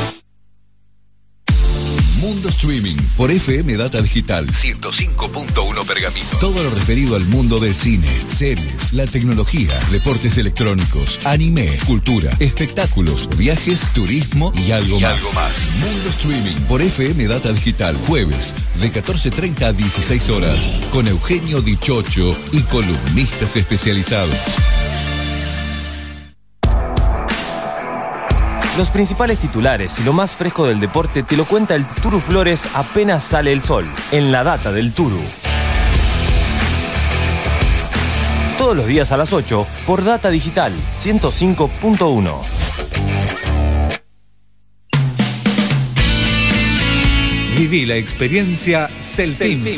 Mundo Streaming por FM Data Digital 105.1 Pergamino. Todo lo referido al mundo del cine, series, la tecnología, deportes electrónicos, anime, cultura, espectáculos, viajes, turismo y algo, Y más. algo más. Mundo Streaming por FM Data Digital jueves de 14.30 a 16 horas con Eugenio Dichocho y columnistas especializados. Los principales titulares y lo más fresco del deporte te lo cuenta el Turu Flores apenas sale el sol, en la data del Turu. Todos los días a las 8 por Data Digital 105.1. Viví la experiencia Celtim.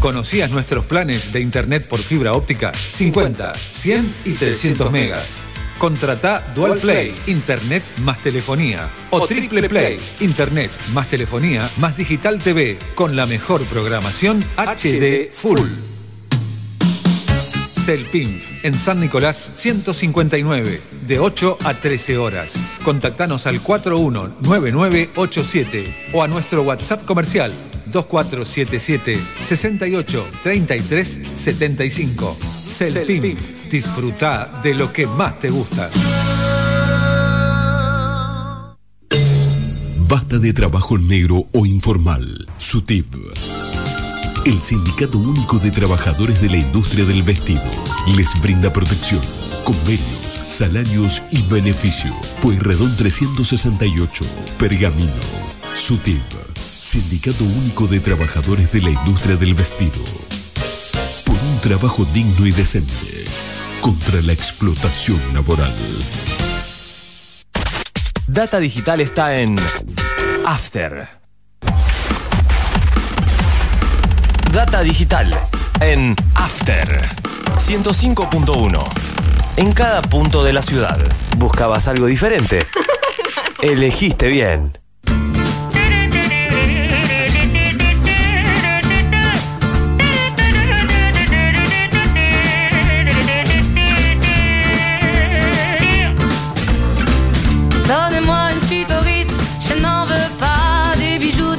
¿Conocías nuestros planes de internet por fibra óptica? 50, 100 y 300 megas. Contrata Dual Play, Internet más telefonía. O Triple Play, Internet más telefonía más Digital TV, con la mejor programación HD Full. Celpinf, en San Nicolás 159, de 8 a 13 horas. Contactanos al 419987 o a nuestro WhatsApp comercial 2477 68 33 75. Celpinf, disfruta de lo que más te gusta. Basta de trabajo negro o informal. SUTIP. El Sindicato Único de Trabajadores de la Industria del Vestido les brinda protección, convenios, salarios y beneficio. Pueyrredón 368, Pergamino. SUTIP. Sindicato Único de Trabajadores de la Industria del Vestido. Por un trabajo digno y decente. Contra la explotación laboral. Data Digital está en After. Data Digital en After 105.1. En cada punto de la ciudad. ¿Buscabas algo diferente? <laughs> Elegiste bien.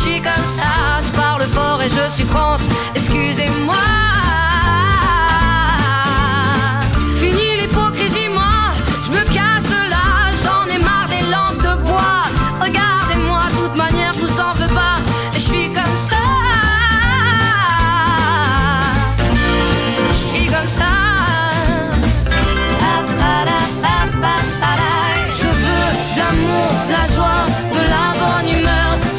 comme ça. Je parle fort et je suis France, excusez-moi. Fini l'hypocrisie, moi,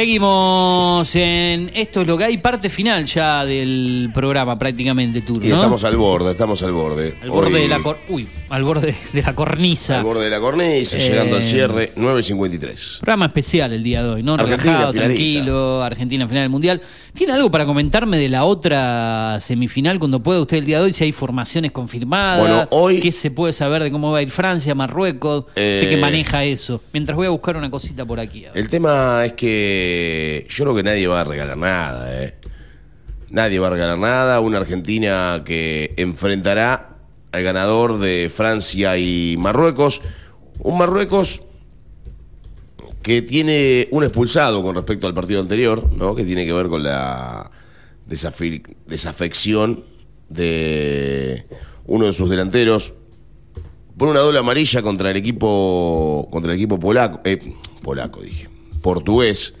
Seguimos en esto es lo que hay, parte final ya del programa prácticamente, Tour, Y ¿no? estamos al borde, estamos al borde. al borde Hoy- de la cor- uy, al borde de la cornisa. Al borde de la cornisa, Eh, llegando al cierre, 9.53. Programa especial el día de hoy, ¿no? Argentina, Relajado, finalista. tranquilo, Argentina final del Mundial. ¿Tiene algo para comentarme de la otra semifinal cuando pueda usted el día de hoy? Si hay formaciones confirmadas, Bueno, hoy- ¿qué se puede saber de cómo va a ir Francia, Marruecos? Eh, ¿Usted que maneja eso? Mientras voy a buscar una cosita por aquí. El tema es que yo creo que nadie va a regalar nada, ¿eh? Nadie va a regalar nada. Una Argentina que enfrentará al ganador de Francia y Marruecos. Un Marruecos que tiene un expulsado con respecto al partido anterior, ¿no? Que tiene que ver con la desafección de uno de sus delanteros por una doble amarilla contra el equipo contra el equipo polaco, eh, polaco dije, portugués,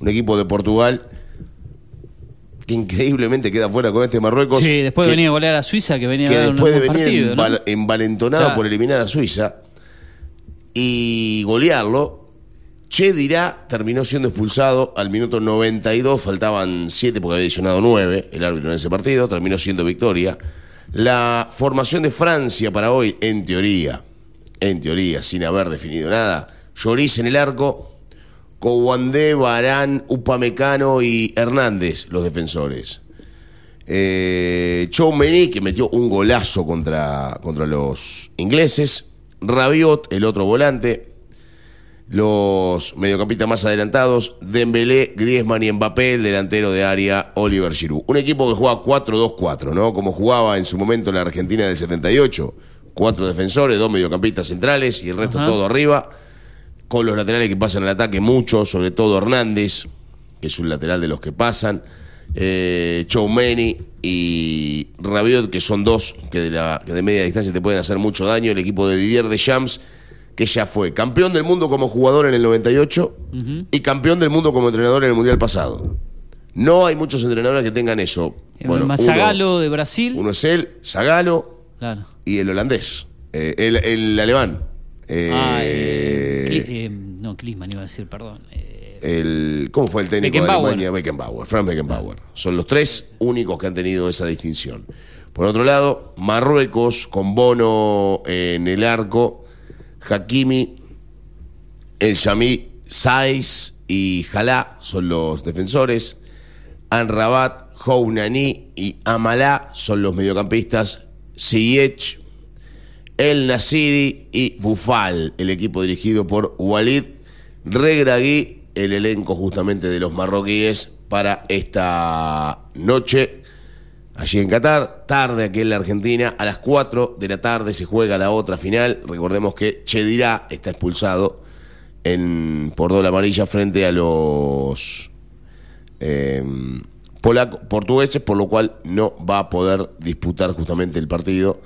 un equipo de Portugal que increíblemente queda fuera con este Marruecos. Sí, después que- de venir a golear a Suiza, que venía que a dar después de venir partido, ¿no? enval- envalentonado Claro. por eliminar a Suiza y golearlo, Che Dirá terminó siendo expulsado al minuto 92, faltaban 7 porque había adicionado 9 el árbitro en ese partido, terminó siendo victoria. La formación de Francia para hoy, en teoría, en teoría, sin haber definido nada, Lloris en el arco, Kouandé, Barán, Upamecano y Hernández, los defensores. Eh, Choumeni, que metió un golazo contra, contra los ingleses. Rabiot, el otro volante. Los mediocampistas más adelantados, Dembélé, Griezmann y Mbappé, el delantero de área, Oliver Giroud. Un equipo que juega 4-2-4, ¿no? Como jugaba en su momento la Argentina del 78. Cuatro defensores, dos mediocampistas centrales y el resto Ajá. todo arriba. Con los laterales que pasan al ataque, mucho, sobre todo Hernández, que es un lateral de los que pasan. Eh, Choumeni y Rabiot, que son dos que de, la, que de media distancia te pueden hacer mucho daño. El equipo de Didier Deschamps, que ya fue campeón del mundo como jugador en el 98 y campeón del mundo como entrenador en el mundial pasado. No hay muchos entrenadores que tengan eso. El Bueno, Mazagalo de Brasil. uno, es él, Zagalo Claro. y el holandés, eh, el, el alemán. eh, Ah, eh, eh, no, Klinsmann iba a decir, perdón. El, ¿Cómo fue el técnico de. Alemania? Beckenbauer, Frank Beckenbauer. Son los tres únicos que han tenido esa distinción. Por otro lado, Marruecos con Bono en el arco, Hakimi, El Yamí, Saiz y Jalá son los defensores. Anrabat, Hounani y Amalá son los mediocampistas. Ziyech, El Nasiri y Bufal, el equipo dirigido por Walid Regragui, el elenco justamente de los marroquíes para esta noche allí en Qatar. Tarde aquí en la Argentina, a las 4 de la tarde se juega la otra final. Recordemos que Chedirá está expulsado en, por doble amarilla frente a los eh, portugueses, por lo cual no va a poder disputar justamente el partido.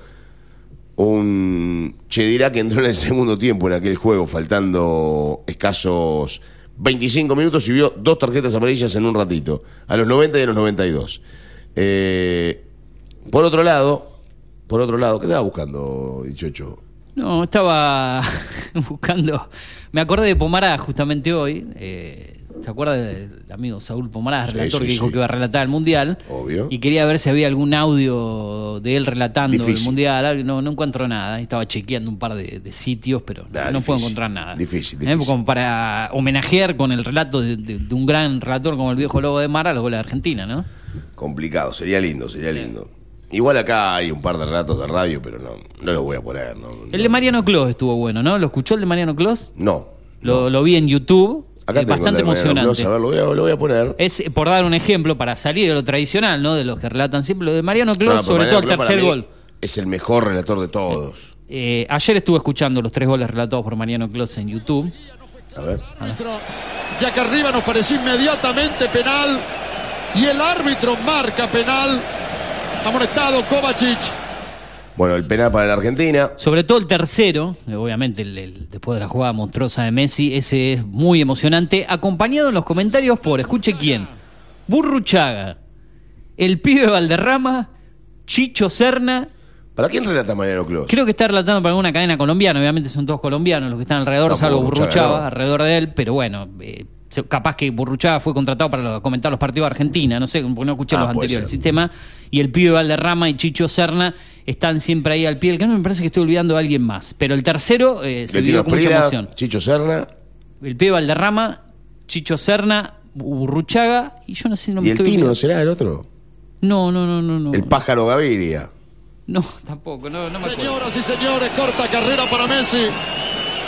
Un Chedirá que entró en el segundo tiempo en aquel juego, faltando escasos 25 minutos y vio dos tarjetas amarillas en un ratito, a los 90 y a los 92. Eh, por otro lado, por otro lado, ¿qué estaba buscando, Dichocho? no, estaba <laughs> buscando. Me acordé de Pomará justamente hoy. eh, ¿Se acuerda del amigo Saúl Pomará, Sí, relator sí, que dijo sí. que iba a relatar el Mundial? Obvio. Y quería ver si había algún audio de él relatando el. Mundial. No, no encuentro nada. Estaba chequeando un par de, de sitios, pero Nah, no puedo encontrar nada. Difícil, Eh, difícil. Como para homenajear con el relato de, de- de un gran relator como el viejo Lobo de Mar a los goles de Argentina, ¿no? Complicado, sería lindo, sería lindo. Igual acá hay un par de relatos de radio, pero no, no los voy a poner. No, El de Mariano Clos estuvo bueno, ¿no? ¿Lo escuchó el de Mariano Clos? no. Lo, lo vi en YouTube. Acá tengo bastante el de Mariano emocionante. Clos, a ver, lo voy a, lo voy a poner. Es, por dar un ejemplo, para salir de lo tradicional, ¿no? De los que relatan siempre, lo de Mariano Clos, No, sobre Mariano todo para tercer gol. Es el mejor relator de todos. Eh, ayer estuve escuchando los tres goles relatados por Mariano Clos en YouTube. A ver. Y acá arriba nos pareció inmediatamente penal. Y el árbitro marca penal Amonestado Kovacic. Bueno, el penal para la Argentina. Sobre todo el tercero, obviamente el- el- después de la jugada monstruosa de Messi, ese es muy emocionante. Acompañado en los comentarios por, escuche quién, Burruchaga, el pibe Valderrama, Chicho Serna. ¿Para quién relata Mariano Clos? Creo que está relatando para alguna cadena colombiana, obviamente son todos colombianos los que están alrededor, No, salvo Burruchaga, no. alrededor de él, pero bueno, eh, capaz que Burruchaga fue contratado para comentar los partidos de Argentina, no sé, porque no escuché Ah, los anteriores. El sistema y el pibe Valderrama y Chicho Serna están siempre ahí al pie del cañón, me parece que estoy olvidando a alguien más, pero el tercero eh, se vivió con mucha emoción. Chicho Serna El pibe Valderrama, Chicho Serna, Burruchaga y yo no sé, no me y el estoy Tino, ¿no será el otro? No, no, no, no, no. El pájaro Gaviria. No, tampoco, no, no me acuerdo. Señoras y señores, corta carrera para Messi.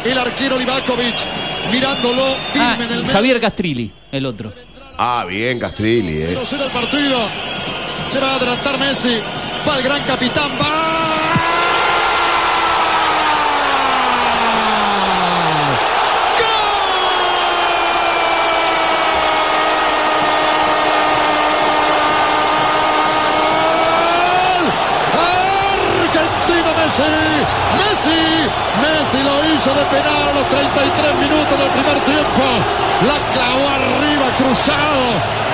El arquero Livakovic mirándolo firme Ah, en el. Javier Castrilli, el otro. Ah, bien, Castrilli, eh. 0-0 el partido. Se va a adelantar Messi. Va el gran capitán. ¡Va! Messi. Messi. Lo hizo de penal a los 33 minutos del primer tiempo. La clavó arriba, cruzado,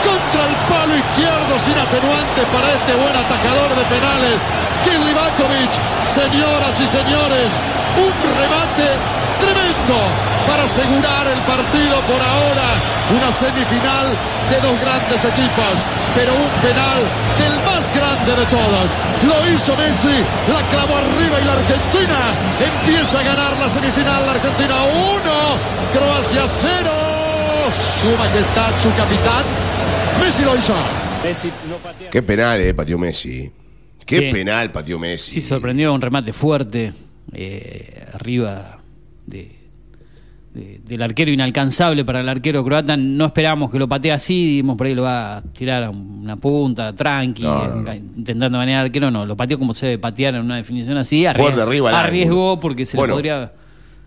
contra el palo izquierdo, sin atenuantes para este buen atacador de penales. Kim Livakovic, señoras y señores, un remate tremendo para asegurar el partido por ahora. Una semifinal de dos grandes equipos, pero un penal del más grande de todos. Lo hizo Messi, la clavó arriba y la Argentina empieza a ganar la semifinal. La Argentina 1, Croacia 0. Su majestad, su capitán. Messi lo hizo. Qué penal, eh, pateó Messi. Qué Sí. penal pateó Messi. Sí, sorprendió un remate fuerte eh, arriba de- de- del arquero inalcanzable para el arquero croata. No esperábamos que lo patee así, dijimos por ahí lo va a tirar a una punta, tranqui, No, no, no. intentando manejar al arquero. No, lo pateó como se debe patear en una definición así. Arriesgó, arriba porque se Bueno, le podría.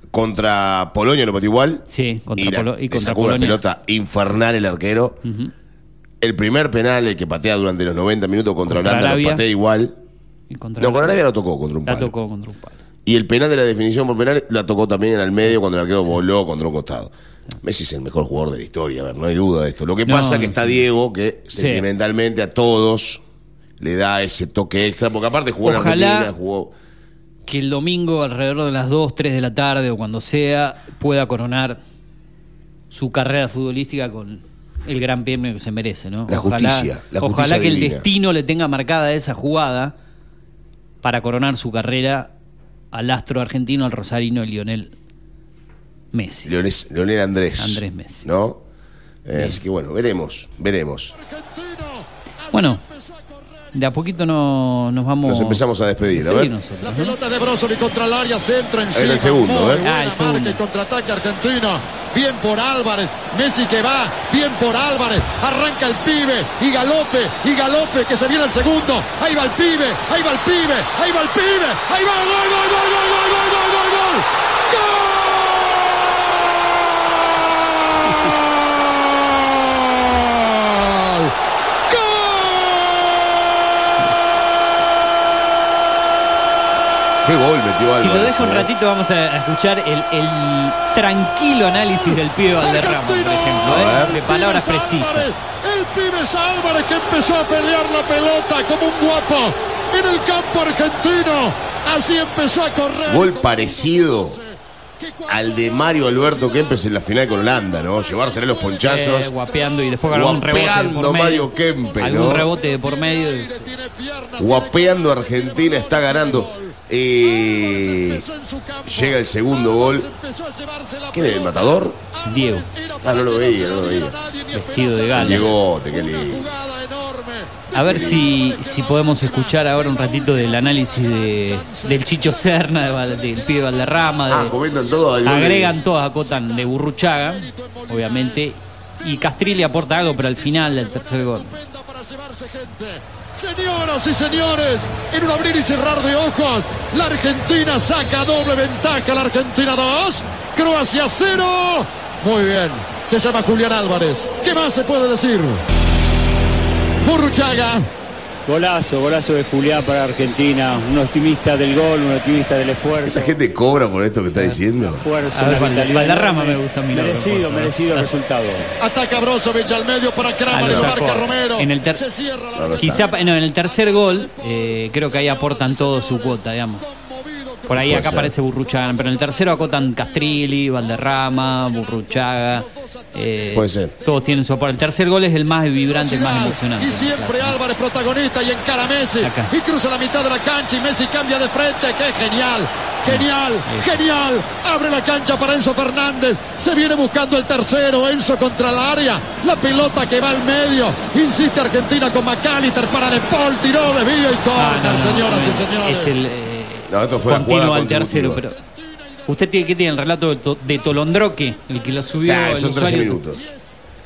Contra Polonia lo pateó igual. Sí, contra, y, la- Polo- y le contra sacó Polonia. una pelota infernal el arquero. El primer penal, el que patea durante los 90 minutos contra, Contra Holanda, Arabia. lo patea igual. y contra No, con Arabia lo tocó contra un La palo. tocó contra un palo. Y el penal de la definición por penal la tocó también en el medio cuando el arquero voló contra un costado. Messi es el mejor jugador de la historia, a ver, no hay duda de esto. Lo que No, pasa es que está sí. Diego, que Sí. sentimentalmente a todos le da ese toque extra, porque aparte jugó en Ojalá- Argentina, jugó. que el domingo alrededor de las 2, 3 de la tarde o cuando sea pueda coronar su carrera futbolística con el gran premio que se merece, ¿no? La justicia, la ojalá justicia que el divina. destino le tenga marcada esa jugada para coronar su carrera al astro argentino, al rosarino Lionel Messi. Leonel, Leonel Andrés. Andrés Messi. ¿No? Eh, así que bueno, veremos, veremos. Bueno, de a poquito no, nos vamos. Nos empezamos a despedir, a ver. La pelota de Brozovic contra el área, centro encima. En el segundo, ¿eh? Ah, el segundo. Marca y contraataque argentino. Bien por Álvarez. Messi que va. Bien por Álvarez. Arranca el pibe. Y galope. Y galope. Que se viene el segundo. Ahí va el pibe. Ahí va el pibe. Ahí va el pibe. Ahí va. Gol, gol, gol, gol, gol, gol, gol, gol. ¡Gol! Qué gol metió Si lo dejo un ¿eh? ratito, vamos a escuchar el, el tranquilo análisis del pibe Valderrama, por ejemplo, ¿eh? De palabras Pibes precisas. Álvarez, el pibe Álvarez que empezó a pelear la pelota como un guapo en el campo argentino. Así empezó a correr. Gol parecido al de Mario Alberto Kempes en la final con Holanda, ¿no? Llevársele los ponchazos. Eh, guapeando y después algún rebote de Guapeando algún rebote de por medio. Guapeando a Argentina, está ganando. Eh, llega el segundo gol. ¿Quién es el matador? Diego, Ah, no lo veía, no lo veía. vestido de gala. Llegó, qué lindo. A ver si, si podemos escuchar ahora un ratito del análisis de, del Chicho Serna, de Val- del pibe Valderrama. de- Ah, comentan todo. gol de- agregan todas, acotan de Burruchaga, obviamente. Y Castrilli aporta algo, pero al final del tercer gol. Señoras y señores, en un abrir y cerrar de ojos, la Argentina saca doble ventaja. La Argentina 2, Croacia 0. Muy bien, se llama Julián Álvarez. ¿Qué más se puede decir? Burruchaga, Golazo, golazo de Julián para Argentina. Un optimista del gol, un optimista del esfuerzo. ¿Esta gente cobra por esto que está diciendo? Fuerza, A ver, una Valderrama me gusta a mí, Merecido, merecido el resultado. Ataca Brozovic al medio para Ah, Kramer, lo marca Romero. En el ter- Se cierra la Quizá no, en el tercer gol, eh, creo que ahí aportan todo su cuota, digamos. Por ahí Puede acá ser. aparece Burruchaga, pero en el tercero acotan Castrilli, Valderrama, Burruchaga. eh, Puede ser. Todos tienen su aporte. El tercer gol es el más vibrante, el más emocionante. Y siempre Claro. Álvarez protagonista y encara a Messi. Acá. Y cruza la mitad de la cancha y Messi cambia de frente. ¡Qué genial! Genial, genial. Abre la cancha para Enzo Fernández. Se viene buscando el tercero. Enzo contra el área. La pelota que va al medio. Insiste Argentina con McAllister para De Paul. Tiró, desvío y Ah, corner, no, no, señoras no, y señores. Es el eh, No, esto fue la continuo jugada al tercero, pero. ¿Usted tiene que tiene el relato de, To- de Tolondroque, el que lo O subió? sea, el son 13 usuario? minutos.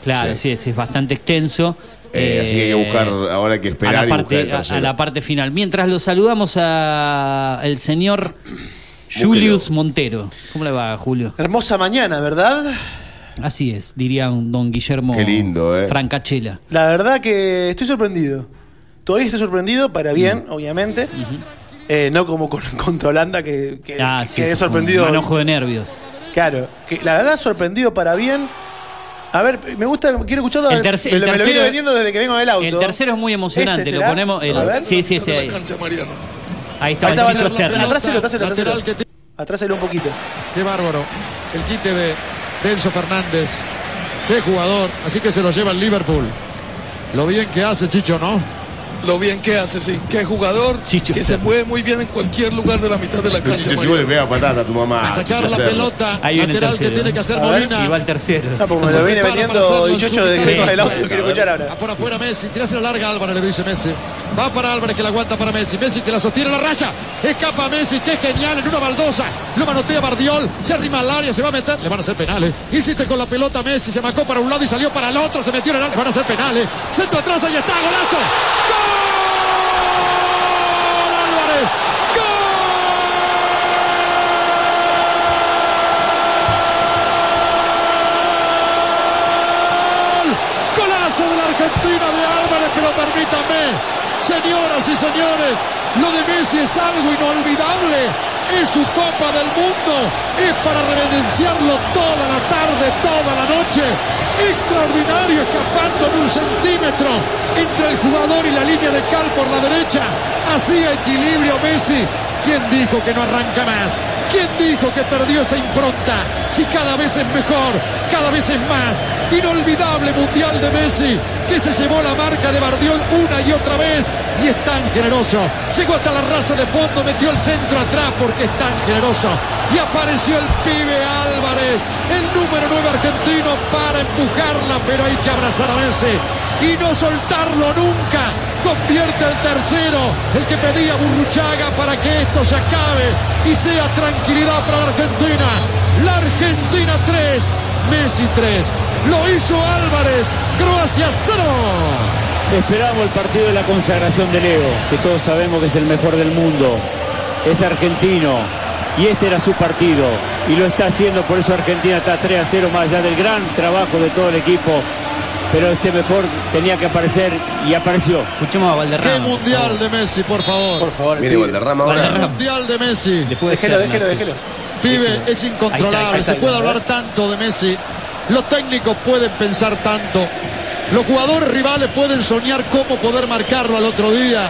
Claro, Sí. sí, es bastante extenso. Eh, así que hay que buscar, ahora hay que a esperar la, y buscar parte, el a- a la parte final. Mientras lo saludamos a el señor Julius Montero. ¿Cómo le va, Julio? Hermosa mañana, ¿verdad? Así es, diría un don Guillermo Qué lindo, ¿eh? Francachela. La verdad que estoy sorprendido. Todavía estoy sorprendido, para bien, obviamente. Eh, no como con, <laughs> contra Holanda, que, que, Ah, que sí, quedé es un sorprendido. manojo de nervios. Claro, que la verdad sorprendido para bien. A ver, me gusta, quiero escucharlo. El terce- me, el lo- me lo tercero- viene vendiendo desde que vengo del auto. El tercero es muy emocionante, ¿Ese lo ponemos. el- A ver. sí, sí, sí. Ahí, ahí está Ahí el está, Serna. Atráselo un poquito. Qué bárbaro. El quite de Denso Fernández. Qué jugador. Así que se lo lleva el Liverpool. Lo bien que hace Chicho, ¿no? Lo bien que hace, sí. Qué jugador Chicho que se mueve muy bien en cualquier lugar de la mitad de la cancha. Chicho, si Mariano. vos le pega patata a tu mamá. A sacar Chicho la pelota. Ahí viene el lateral que tiene que hacer A ver, Molina. Y va el tercero. No, porque me lo viene Para vendiendo Dichocho desde que del auto. Quiero escuchar ahora. Va por afuera Messi, tirásela larga Álvarez, le dice Messi. Va para Álvarez que la aguanta para Messi. Messi que la sostiene en la raya. Escapa Messi, qué genial en una baldosa. Lo manotea Bardiol, se arrima al área, se va a meter. Le van a hacer penales. Insiste con la pelota Messi, se marcó para un lado y salió para el otro. Se metió en el área, le van a hacer penales. Centro atrás, ahí está, golazo. ¡Gol! Álvarez. ¡Gol! Golazo de la Argentina de Álvarez, pero permítanme, señoras y señores, lo de Messi es algo inolvidable. Es su Copa del Mundo. Es para reverenciarlo toda la tarde, toda la noche. Extraordinario, escapando de un centímetro entre el jugador y la línea de cal por la derecha. Así equilibrio Messi. ¿Quién dijo que no arranca más? ¿Quién dijo que perdió esa impronta? Si cada vez es mejor, cada vez es más. Inolvidable Mundial de Messi, que se llevó la marca de Bardiol una y otra vez. Y es tan generoso. Llegó hasta la raza de fondo, metió el centro atrás porque es tan generoso. Y apareció el pibe Álvarez, el número 9 argentino, para empujarla, pero hay que abrazar a Messi y no soltarlo nunca. Convierte el tercero, el que pedía Burruchaga para que esto se acabe y sea tranquilidad para la Argentina. La Argentina 3, Messi 3. Lo hizo Álvarez, Croacia 0. Esperamos el partido de la consagración de Leo, que todos sabemos que es el mejor del mundo. Es argentino y este era su partido y lo está haciendo, por eso Argentina está 3 a 0 más allá del gran trabajo de todo el equipo. Pero este mejor tenía que aparecer y apareció. Escuchemos a Valderrama. Qué mundial de Messi, por favor. Por favor. Mire Valderrama ahora. Valderrama. Mundial de Messi. Después de Déjelo, déjelo, déjelo. Pibe, es Ahí incontrolable. está, ahí Se puede hablar tanto de Messi. Los técnicos pueden pensar tanto. Los jugadores rivales pueden soñar cómo poder marcarlo al otro día.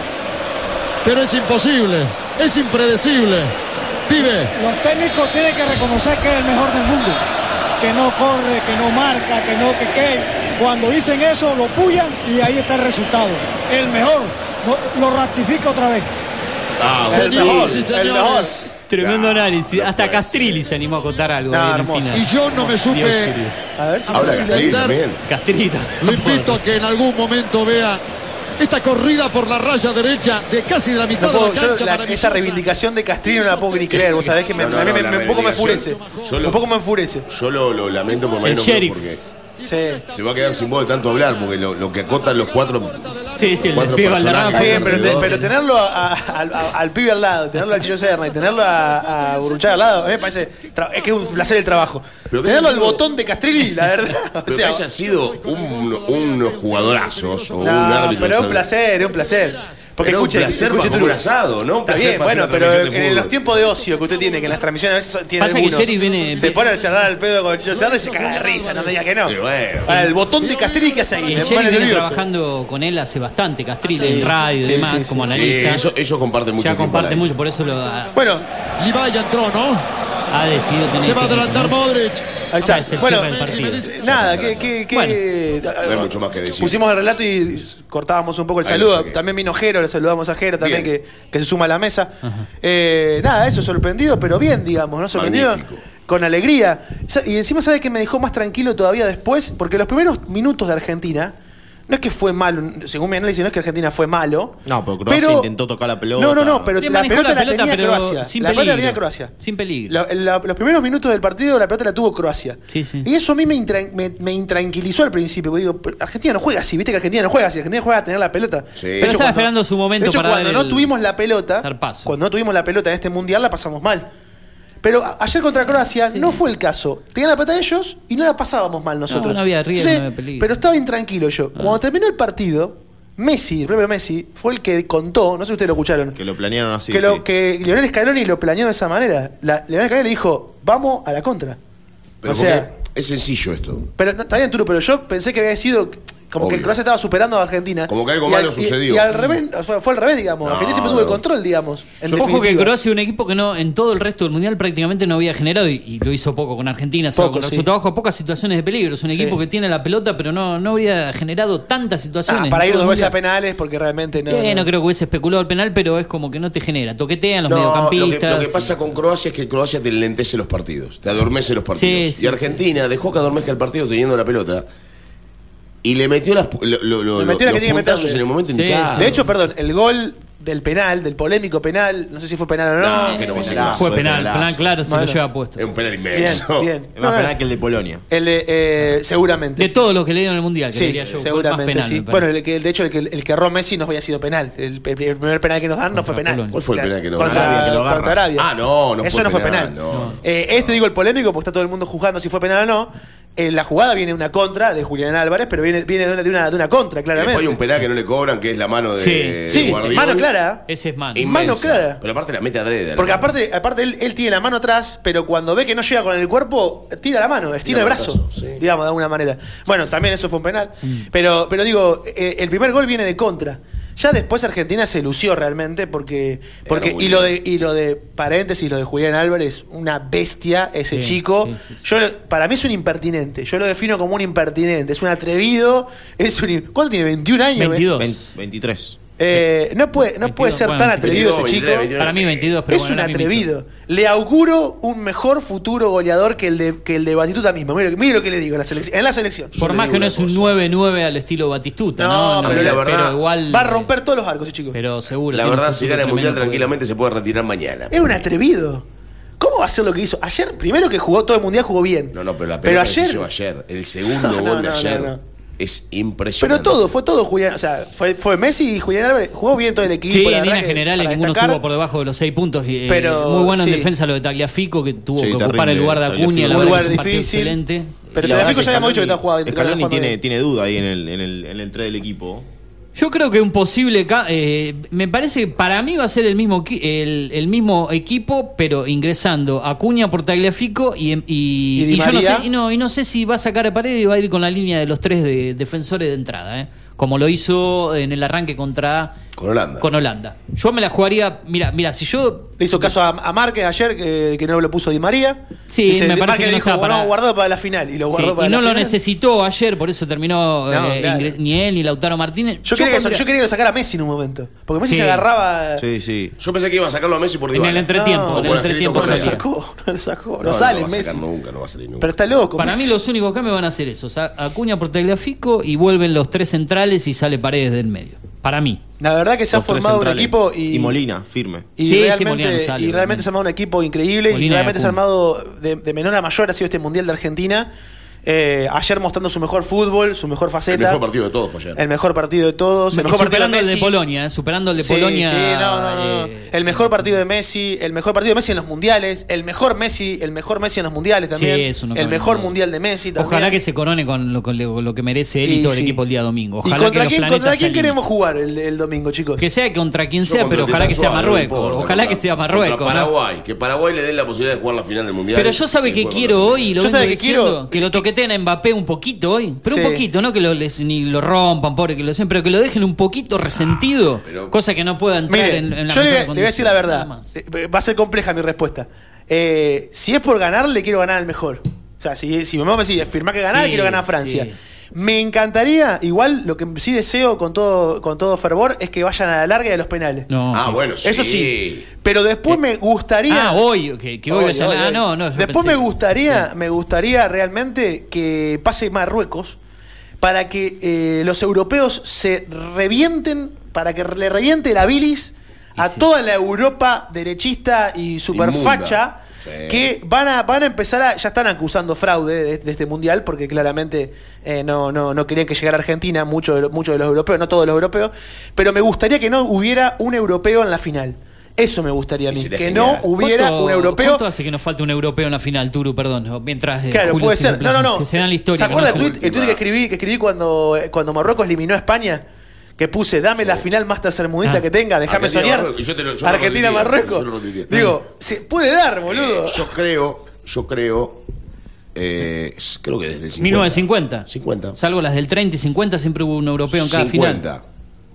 Pero es imposible. Es impredecible. Pibe, Los técnicos tienen que reconocer que es el mejor del mundo. Que no corre, que no marca, que no, que qué. Cuando dicen eso, lo puyan y ahí está el resultado. El mejor. Lo, lo ratifica otra vez. Ah, El mejor, el mejor. Tremendo Ah, análisis. no Hasta Castrilli se animó a contar algo. No, ahí en el final. Y yo no me supe. A ver si Ahora Castrilli. Lo invito a que en algún momento vea esta corrida por la raya derecha de casi de la mitad No puedo- de la yo cancha. la- esta reivindicación de Castrillo no la puedo ni creer, vos sabés que me, No, no, a mí me- un poco me enfurece. reivindicación, yo lo- Un poco me enfurece. Yo lo, lo lamento por sheriff. porque Sí. Se va a quedar sin voz de tanto hablar, porque lo, lo que acotan los cuatro. Sí, sí, cuatro el pibe Bien, pero, tenerlo a, al, pibe al lado, tenerlo al Chillo Serna y tenerlo a, a al lado, a mí me parece. Es que es un placer el trabajo. Pero tenerlo al botón de Castrilli, la verdad. <laughs> O sea, que haya sido un, un, unos jugadorazos o un árbitro. Pero es un placer, es un placer. Porque era escuche, un placer escuche, tú un asado, ¿no? Un placer bien, bueno, pero en, los tiempos de ocio que usted tiene, que en las transmisiones a veces tiene Pasa algunos, que viene, se pone a charlar al pedo con Chicho Serra y se caga de risa, no me digas que no. Bueno, el botón de Castrilli que hace ahí, me pone nervioso. trabajando con él hace bastante, Castrilli, sí, en radio y demás, sí, como analista. ellos, ellos comparten mucho. Ya comparten mucho, por eso lo... Bueno. Ibai entró, ¿no? Ha decidido tener Se va a adelantar Modric. Ahí está. Bueno, eh, eh, nada, que, que, que no hay mucho más que decir. Pusimos el relato y cortábamos un poco el saludo. También vino Jero, le saludamos a Jero también que, se suma a la mesa. Eh, nada, eso, sorprendido, pero bien, digamos, ¿no? Sorprendido. Con alegría. Y encima, ¿sabes que me dejó más tranquilo todavía después? Porque los primeros minutos de Argentina no es que fue malo, según mi análisis, no es que Argentina fue malo. No, pero Croacia intentó tocar la pelota. No, no, no, pero la pelota la, pelota, tenía Croacia. Sin la pelota la tenía Croacia. Sin peligro. Los primeros minutos del partido la pelota la tuvo Croacia. Sí, sí. Y eso a mí me, intranquilizó al principio, porque digo, Argentina no juega así, viste que Argentina no juega así, Argentina juega a tener la pelota. Sí. Pero estaba esperando su momento. De hecho, cuando no tuvimos la pelota, cuando no tuvimos la pelota en este mundial la pasamos mal. Pero ayer contra Croacia no fue el caso. Tenían la plata ellos y no la pasábamos mal nosotros. No, había riesgo, Entonces, no había. Pero estaba bien tranquilo yo. Ah. Cuando terminó el partido, Messi, el propio Messi, fue el que contó, no sé si ustedes lo escucharon. Que lo planearon así. Que, lo, que Leonel Scaloni lo planeó de esa manera. La, Leonel Scaloni le dijo, vamos a la contra. O sea, es sencillo esto. Pero está bien, Turo, pero yo pensé que había sido como Obvio. que Croacia estaba superando a Argentina. Como que algo y malo al, sucedió. Y, al revés, fue, al revés, digamos. Argentina siempre tuvo el control, digamos. Ojo que Croacia un equipo que no en todo el resto del mundial prácticamente no había generado y, lo hizo poco con Argentina. Poco, con los trabajo, pocas situaciones de peligro. Es un equipo que tiene la pelota, pero no, no habría generado tantas ah, situaciones. Ah, para ir dos veces a penales, porque realmente eh, no. No. creo que hubiese especulado el penal, pero es como que no te genera. Toquetean los no, mediocampistas. Lo que, lo que pasa con Croacia es que Croacia te lentece los partidos, te adormece los partidos. Sí, y Argentina dejó que adormezca el partido teniendo la pelota. Y le metió las lo, lo, le metió las que tiene que en el momento sí. indicado. De hecho, perdón, el gol del penal, del polémico penal, no sé si fue penal o no. no, que no fue, penal, fue penal, penal claro, se lo lleva puesto. Es un penal inmenso. Bien, bien. Es más penal que el de Polonia. El de, eh, seguramente. De todos los que le dieron el Mundial, que sí, diría yo. Seguramente, penal, sí. Bueno, el que, de hecho, el que, el que erró Messi no había sido penal. El, el, primer penal que nos dan no fue penal. ¿Cuál fue el penal que nos dan? Contra, Arabia. Ah, no, no Eso no fue penal. Eh, este digo el polémico porque está todo el mundo juzgando si fue penal o no. En la jugada viene una contra de Julián Álvarez, pero viene, viene de, una, de, una, contra, claramente. Hay un penal que no le cobran, que es la mano de. Sí, de sí, mano clara. Ese es mano. Inmensa. Mano clara. Pero aparte la mete a adrede. Porque aparte, aparte él, tiene la mano atrás, pero cuando ve que no llega con el cuerpo, tira la mano, estira el brazo, digamos, de alguna manera. Bueno, también eso fue un penal. Mm. Pero, pero digo, eh, el primer gol viene de contra. Ya después Argentina se lució realmente porque. porque y, lo de, y lo de paréntesis, lo de Julián Álvarez, una bestia ese chico. Yo para mí es un impertinente. Yo lo defino como un impertinente. Es un atrevido. Es un, ¿Cuánto tiene? ¿21 años? 22. 20, 23. Eh, no puede, no puede ser tan atrevido ese chico. Para mí 22, pero Es un atrevido. Le auguro un mejor futuro goleador que el de, que el de Batistuta mismo. Mire, mire lo que le digo en la selección. En la selección. Por más que no es un 9-9 al estilo Batistuta. No, no pero la verdad. Igual, va a romper todos los arcos, ese chico. Pero seguro. La verdad, si gana el Mundial tranquilamente se puede retirar mañana. Es un atrevido. ¿Cómo va a ser lo que hizo? Ayer, primero que jugó todo el mundial, jugó bien. No, no, pero la pelota pero ayer... Ayer. El segundo <laughs> gol de ayer es impresionante. Pero todo, fue todo Julián, o sea, fue, fue Messi y Julián Álvarez, jugó bien todo el equipo. Sí, la en general generales ninguno destacar, estuvo por debajo de los seis puntos. Eh, pero, muy bueno en defensa lo de Tagliafico, que tuvo sí, que ocupar el lugar de Acuña. Un lugar difícil. Pero Tagliafico ya habíamos dicho que está jugando. Scaloni tiene, tiene duda ahí en el, en el, en el 3 del equipo. Yo creo que un posible. Eh, me parece que para mí va a ser el mismo, el, el mismo equipo, pero ingresando Acuña por Tagliafico em, y, y, y yo no sé, y, no, y no sé si va a sacar a pared y va a ir con la línea de los tres de, defensores de entrada, ¿eh? como lo hizo en el arranque contra con Holanda. Con Holanda. Yo me la jugaría. Mira, mira, si yo. Le hizo caso a, a Márquez ayer, que, no lo puso Di María. Sí, me parece que no dijo, para... bueno, guardado para la final. Y no lo necesitó ayer, por eso terminó eh, ni él ni Lautaro Martínez. Yo, quería, sacar a Messi en un momento. Porque Messi se agarraba. Sí, sí. Yo pensé que iba a sacarlo a Messi por Dybala. En el entretiempo. No, en lo sacó, <laughs> lo sacó. No, sale Messi. Nunca, no va a salir nunca. Pero está loco. Para mí los únicos cambios van a ser esos. Acuña por Tagliafico y vuelven los tres centrales y sale Paredes del medio. Para mí. La verdad que se ha formado un equipo y, Molina, firme. Y realmente, y realmente se ha armado un equipo increíble y realmente se ha armado de, de, menor a mayor ha sido este Mundial de Argentina. Eh, ayer mostrando su mejor fútbol, su mejor El faceta. mejor partido de todos fue ayer. El mejor partido de todos. El mejor partido de superando el de. Polonia, eh, superando el de Sí, Polonia. sí, no, no, no, no. eh, El mejor partido de Messi, el mejor partido de Messi en los mundiales, el mejor Messi, el mejor Messi en los mundiales también. Sí, eso no el mejor mundial de Messi también. Ojalá que se corone con lo, con lo- lo que merece él y, Y todo el equipo el día domingo. ¿Y contra que quién, contra quién queremos jugar el, el domingo, chicos? Que sea contra quien sea, contra pero el ojalá que sea Marruecos. importa, ojalá contra- que sea Marruecos. ¿no? Paraguay, que Paraguay le dé la posibilidad de jugar la final del mundial. Pero yo sabe que quiero hoy, lo que quiero- que lo toqueteen a Mbappé un poquito hoy, pero Sí. un poquito, no que lo, les- ni lo rompan, pobre que lo sean, pero que lo dejen un poquito resentido, cosa que no pueda entrar en, en la yo le, le voy a decir la verdad. Eh, Va a ser compleja mi respuesta. Eh, si es por ganar, le quiero ganar al mejor. O sea, si, si mi mamá me dice, firma que ganar, Sí, quiero ganar a Francia. sí. Me encantaría, igual lo que sí deseo con todo, con todo fervor es que vayan a la larga y a los penales. No. Ah, bueno, Eso sí. sí. Pero después me gustaría. Ah, hoy, que, que hoy, Hoy, vayan- hoy, ah, hoy. no, no. Después pensé- me gustaría, me gustaría realmente que pase Marruecos para que eh, los europeos se revienten, para que le reviente la bilis a toda la Europa derechista y superfacha Sí. que van a, van a empezar a. Ya están acusando fraude de, de este mundial, porque claramente eh, no, no, no querían que llegara Argentina, muchos de, lo- muchos de los europeos, no todos los europeos. Pero me gustaría que no hubiera un europeo en la final. Eso me gustaría a mí. Que genial. no hubiera ¿Cuánto- un europeo. ¿Cuánto hace que nos falte un europeo en la final, Turu? Perdón, mientras. eh, Claro, Julio puede ser. No, no, no. Que se dan la historia. ¿Se acuerda el tuit, el tuit que escribí, que escribí cuando, cuando Marruecos eliminó a España? Que puse, dame la final más tercermundista Ah. que tenga, déjame soñar. Marruecos. Y yo te lo- yo lo Argentina, retuiteé, Marruecos. yo lo retuiteé. Digo, se puede dar, boludo. Eh, yo creo, yo creo, eh, creo que desde el 50. 1950. 50. Salvo las del 30 y 50, siempre hubo un europeo en cada final. 50.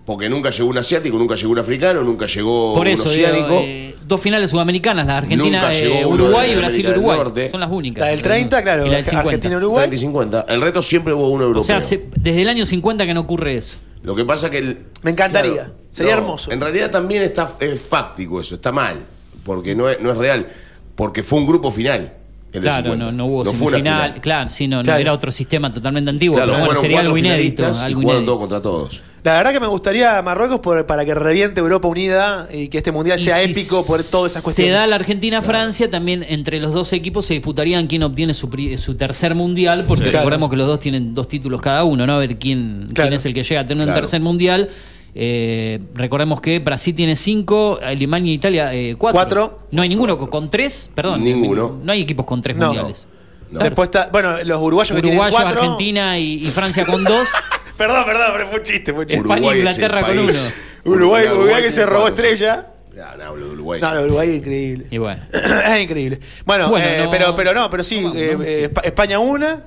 Porque nunca llegó un asiático, nunca llegó un africano, nunca llegó Por un eso, digo, oceánico. eh, dos finales sudamericanas, la Argentina, Nunca eh, llegó uno Uruguay y Brasil-Uruguay. Son las únicas. La del 30, claro, Y la del 50. Argentina-Uruguay. 30 y 50. El resto siempre hubo uno O europeo. sea, se- desde el año 50 que no ocurre eso. Lo que pasa que el, Me encantaría. Sería hermoso. En realidad también está es fáctico eso, está mal, porque no es, no es real, porque fue un grupo final. El de Claro, 50. no, no hubo fue una semifinal. final. Claro, sí, no, no, Claro. era otro sistema totalmente antiguo. Claro, pero bueno, sería cuatro algo inédito. finalistas y Algo jugaron inédito. todos contra todos. La verdad que me gustaría Marruecos por- para que reviente Europa unida y que este mundial Y sea si épico por todas esas Se cuestiones. da la Argentina-Francia, también entre los dos equipos se disputarían quién obtiene su, pri- su tercer mundial, porque Sí. Claro. recordemos que los dos tienen dos títulos cada uno, ¿no? A ver quién, quién es el que llega a tener un tercer mundial. Eh, recordemos que Brasil tiene cinco, Alemania e Italia eh, cuatro. Cuatro. No hay ninguno con, con tres, perdón. Ninguno. No hay equipos con tres No. mundiales. No. Después está, bueno, los uruguayos que Uruguayo, tienen cuatro. Argentina y, y Francia con dos. <laughs> Perdón, perdón, pero fue un chiste, fue un chiste. España e Inglaterra con país. uno. Uruguay, Uruguay Uruguay que se robó estrella. No, hablo de Uruguay. No, sí. no, Uruguay es increíble. Y bueno. <coughs> es increíble. Bueno, Bueno, eh, no- pero, pero no, pero sí, no eh, ¿no? eh, Espa- España una,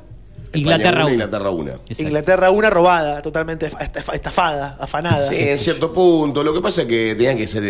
Inglaterra España una, uno. Inglaterra una. Exacto. Inglaterra una robada, totalmente esta- estafada, afanada. Sí, en cierto punto. Lo que pasa es que tenían que ser.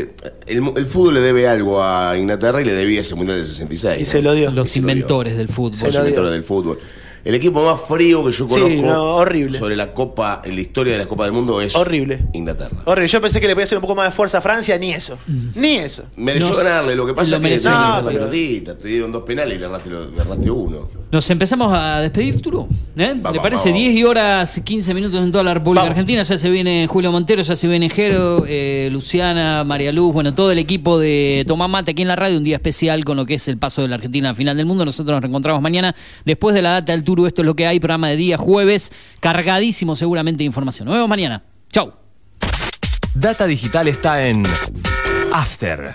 El, el fútbol le debe algo a Inglaterra y le debía ese mundial del 66. Y ¿no? se lo dio. Los se lo dio. inventores del fútbol. Se Los lo dio. inventores del fútbol. El equipo más frío que yo Sí, conozco no, horrible. sobre la Copa, en la historia de la Copa del Mundo es Horrible. Inglaterra. Horrible, yo pensé que le podía hacer un poco más de fuerza a Francia, ni eso. Ni eso. Mereció No, ganarle, lo que pasa lo es que mereció. no, pero- pelotita, te dieron dos penales y le erraste, lo- le erraste uno. Nos empezamos a despedir, Turo. ¿eh? Vamos, ¿Le parece? vamos. 10 y horas 15 minutos en toda la República Vamos. Argentina. Ya se viene Julio Montero, ya se viene Jero, eh, Luciana, María Luz, bueno, todo el equipo de Tomás Mate aquí en la radio. Un día especial con lo que es el paso de la Argentina al final del mundo. Nosotros nos reencontramos mañana después de la data del Turo. Esto es lo que hay, programa de día jueves, cargadísimo seguramente de información. Nos vemos mañana. Chau. Data Digital está en After.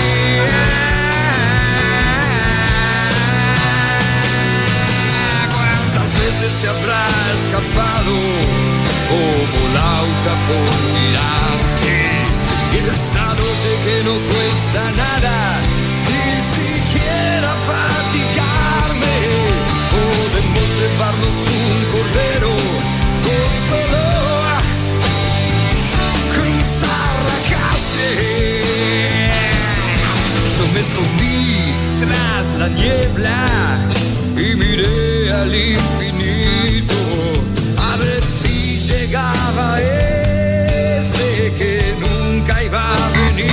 Veces se habrá escapado como laucha por mirar? Esta noche que no cuesta nada, ni siquiera fatigarme, podemos llevarnos un cordero con solo cruzar la calle. Yo me escondí tras la niebla y miré al infinito a ver si llegaba ese que nunca iba a venir.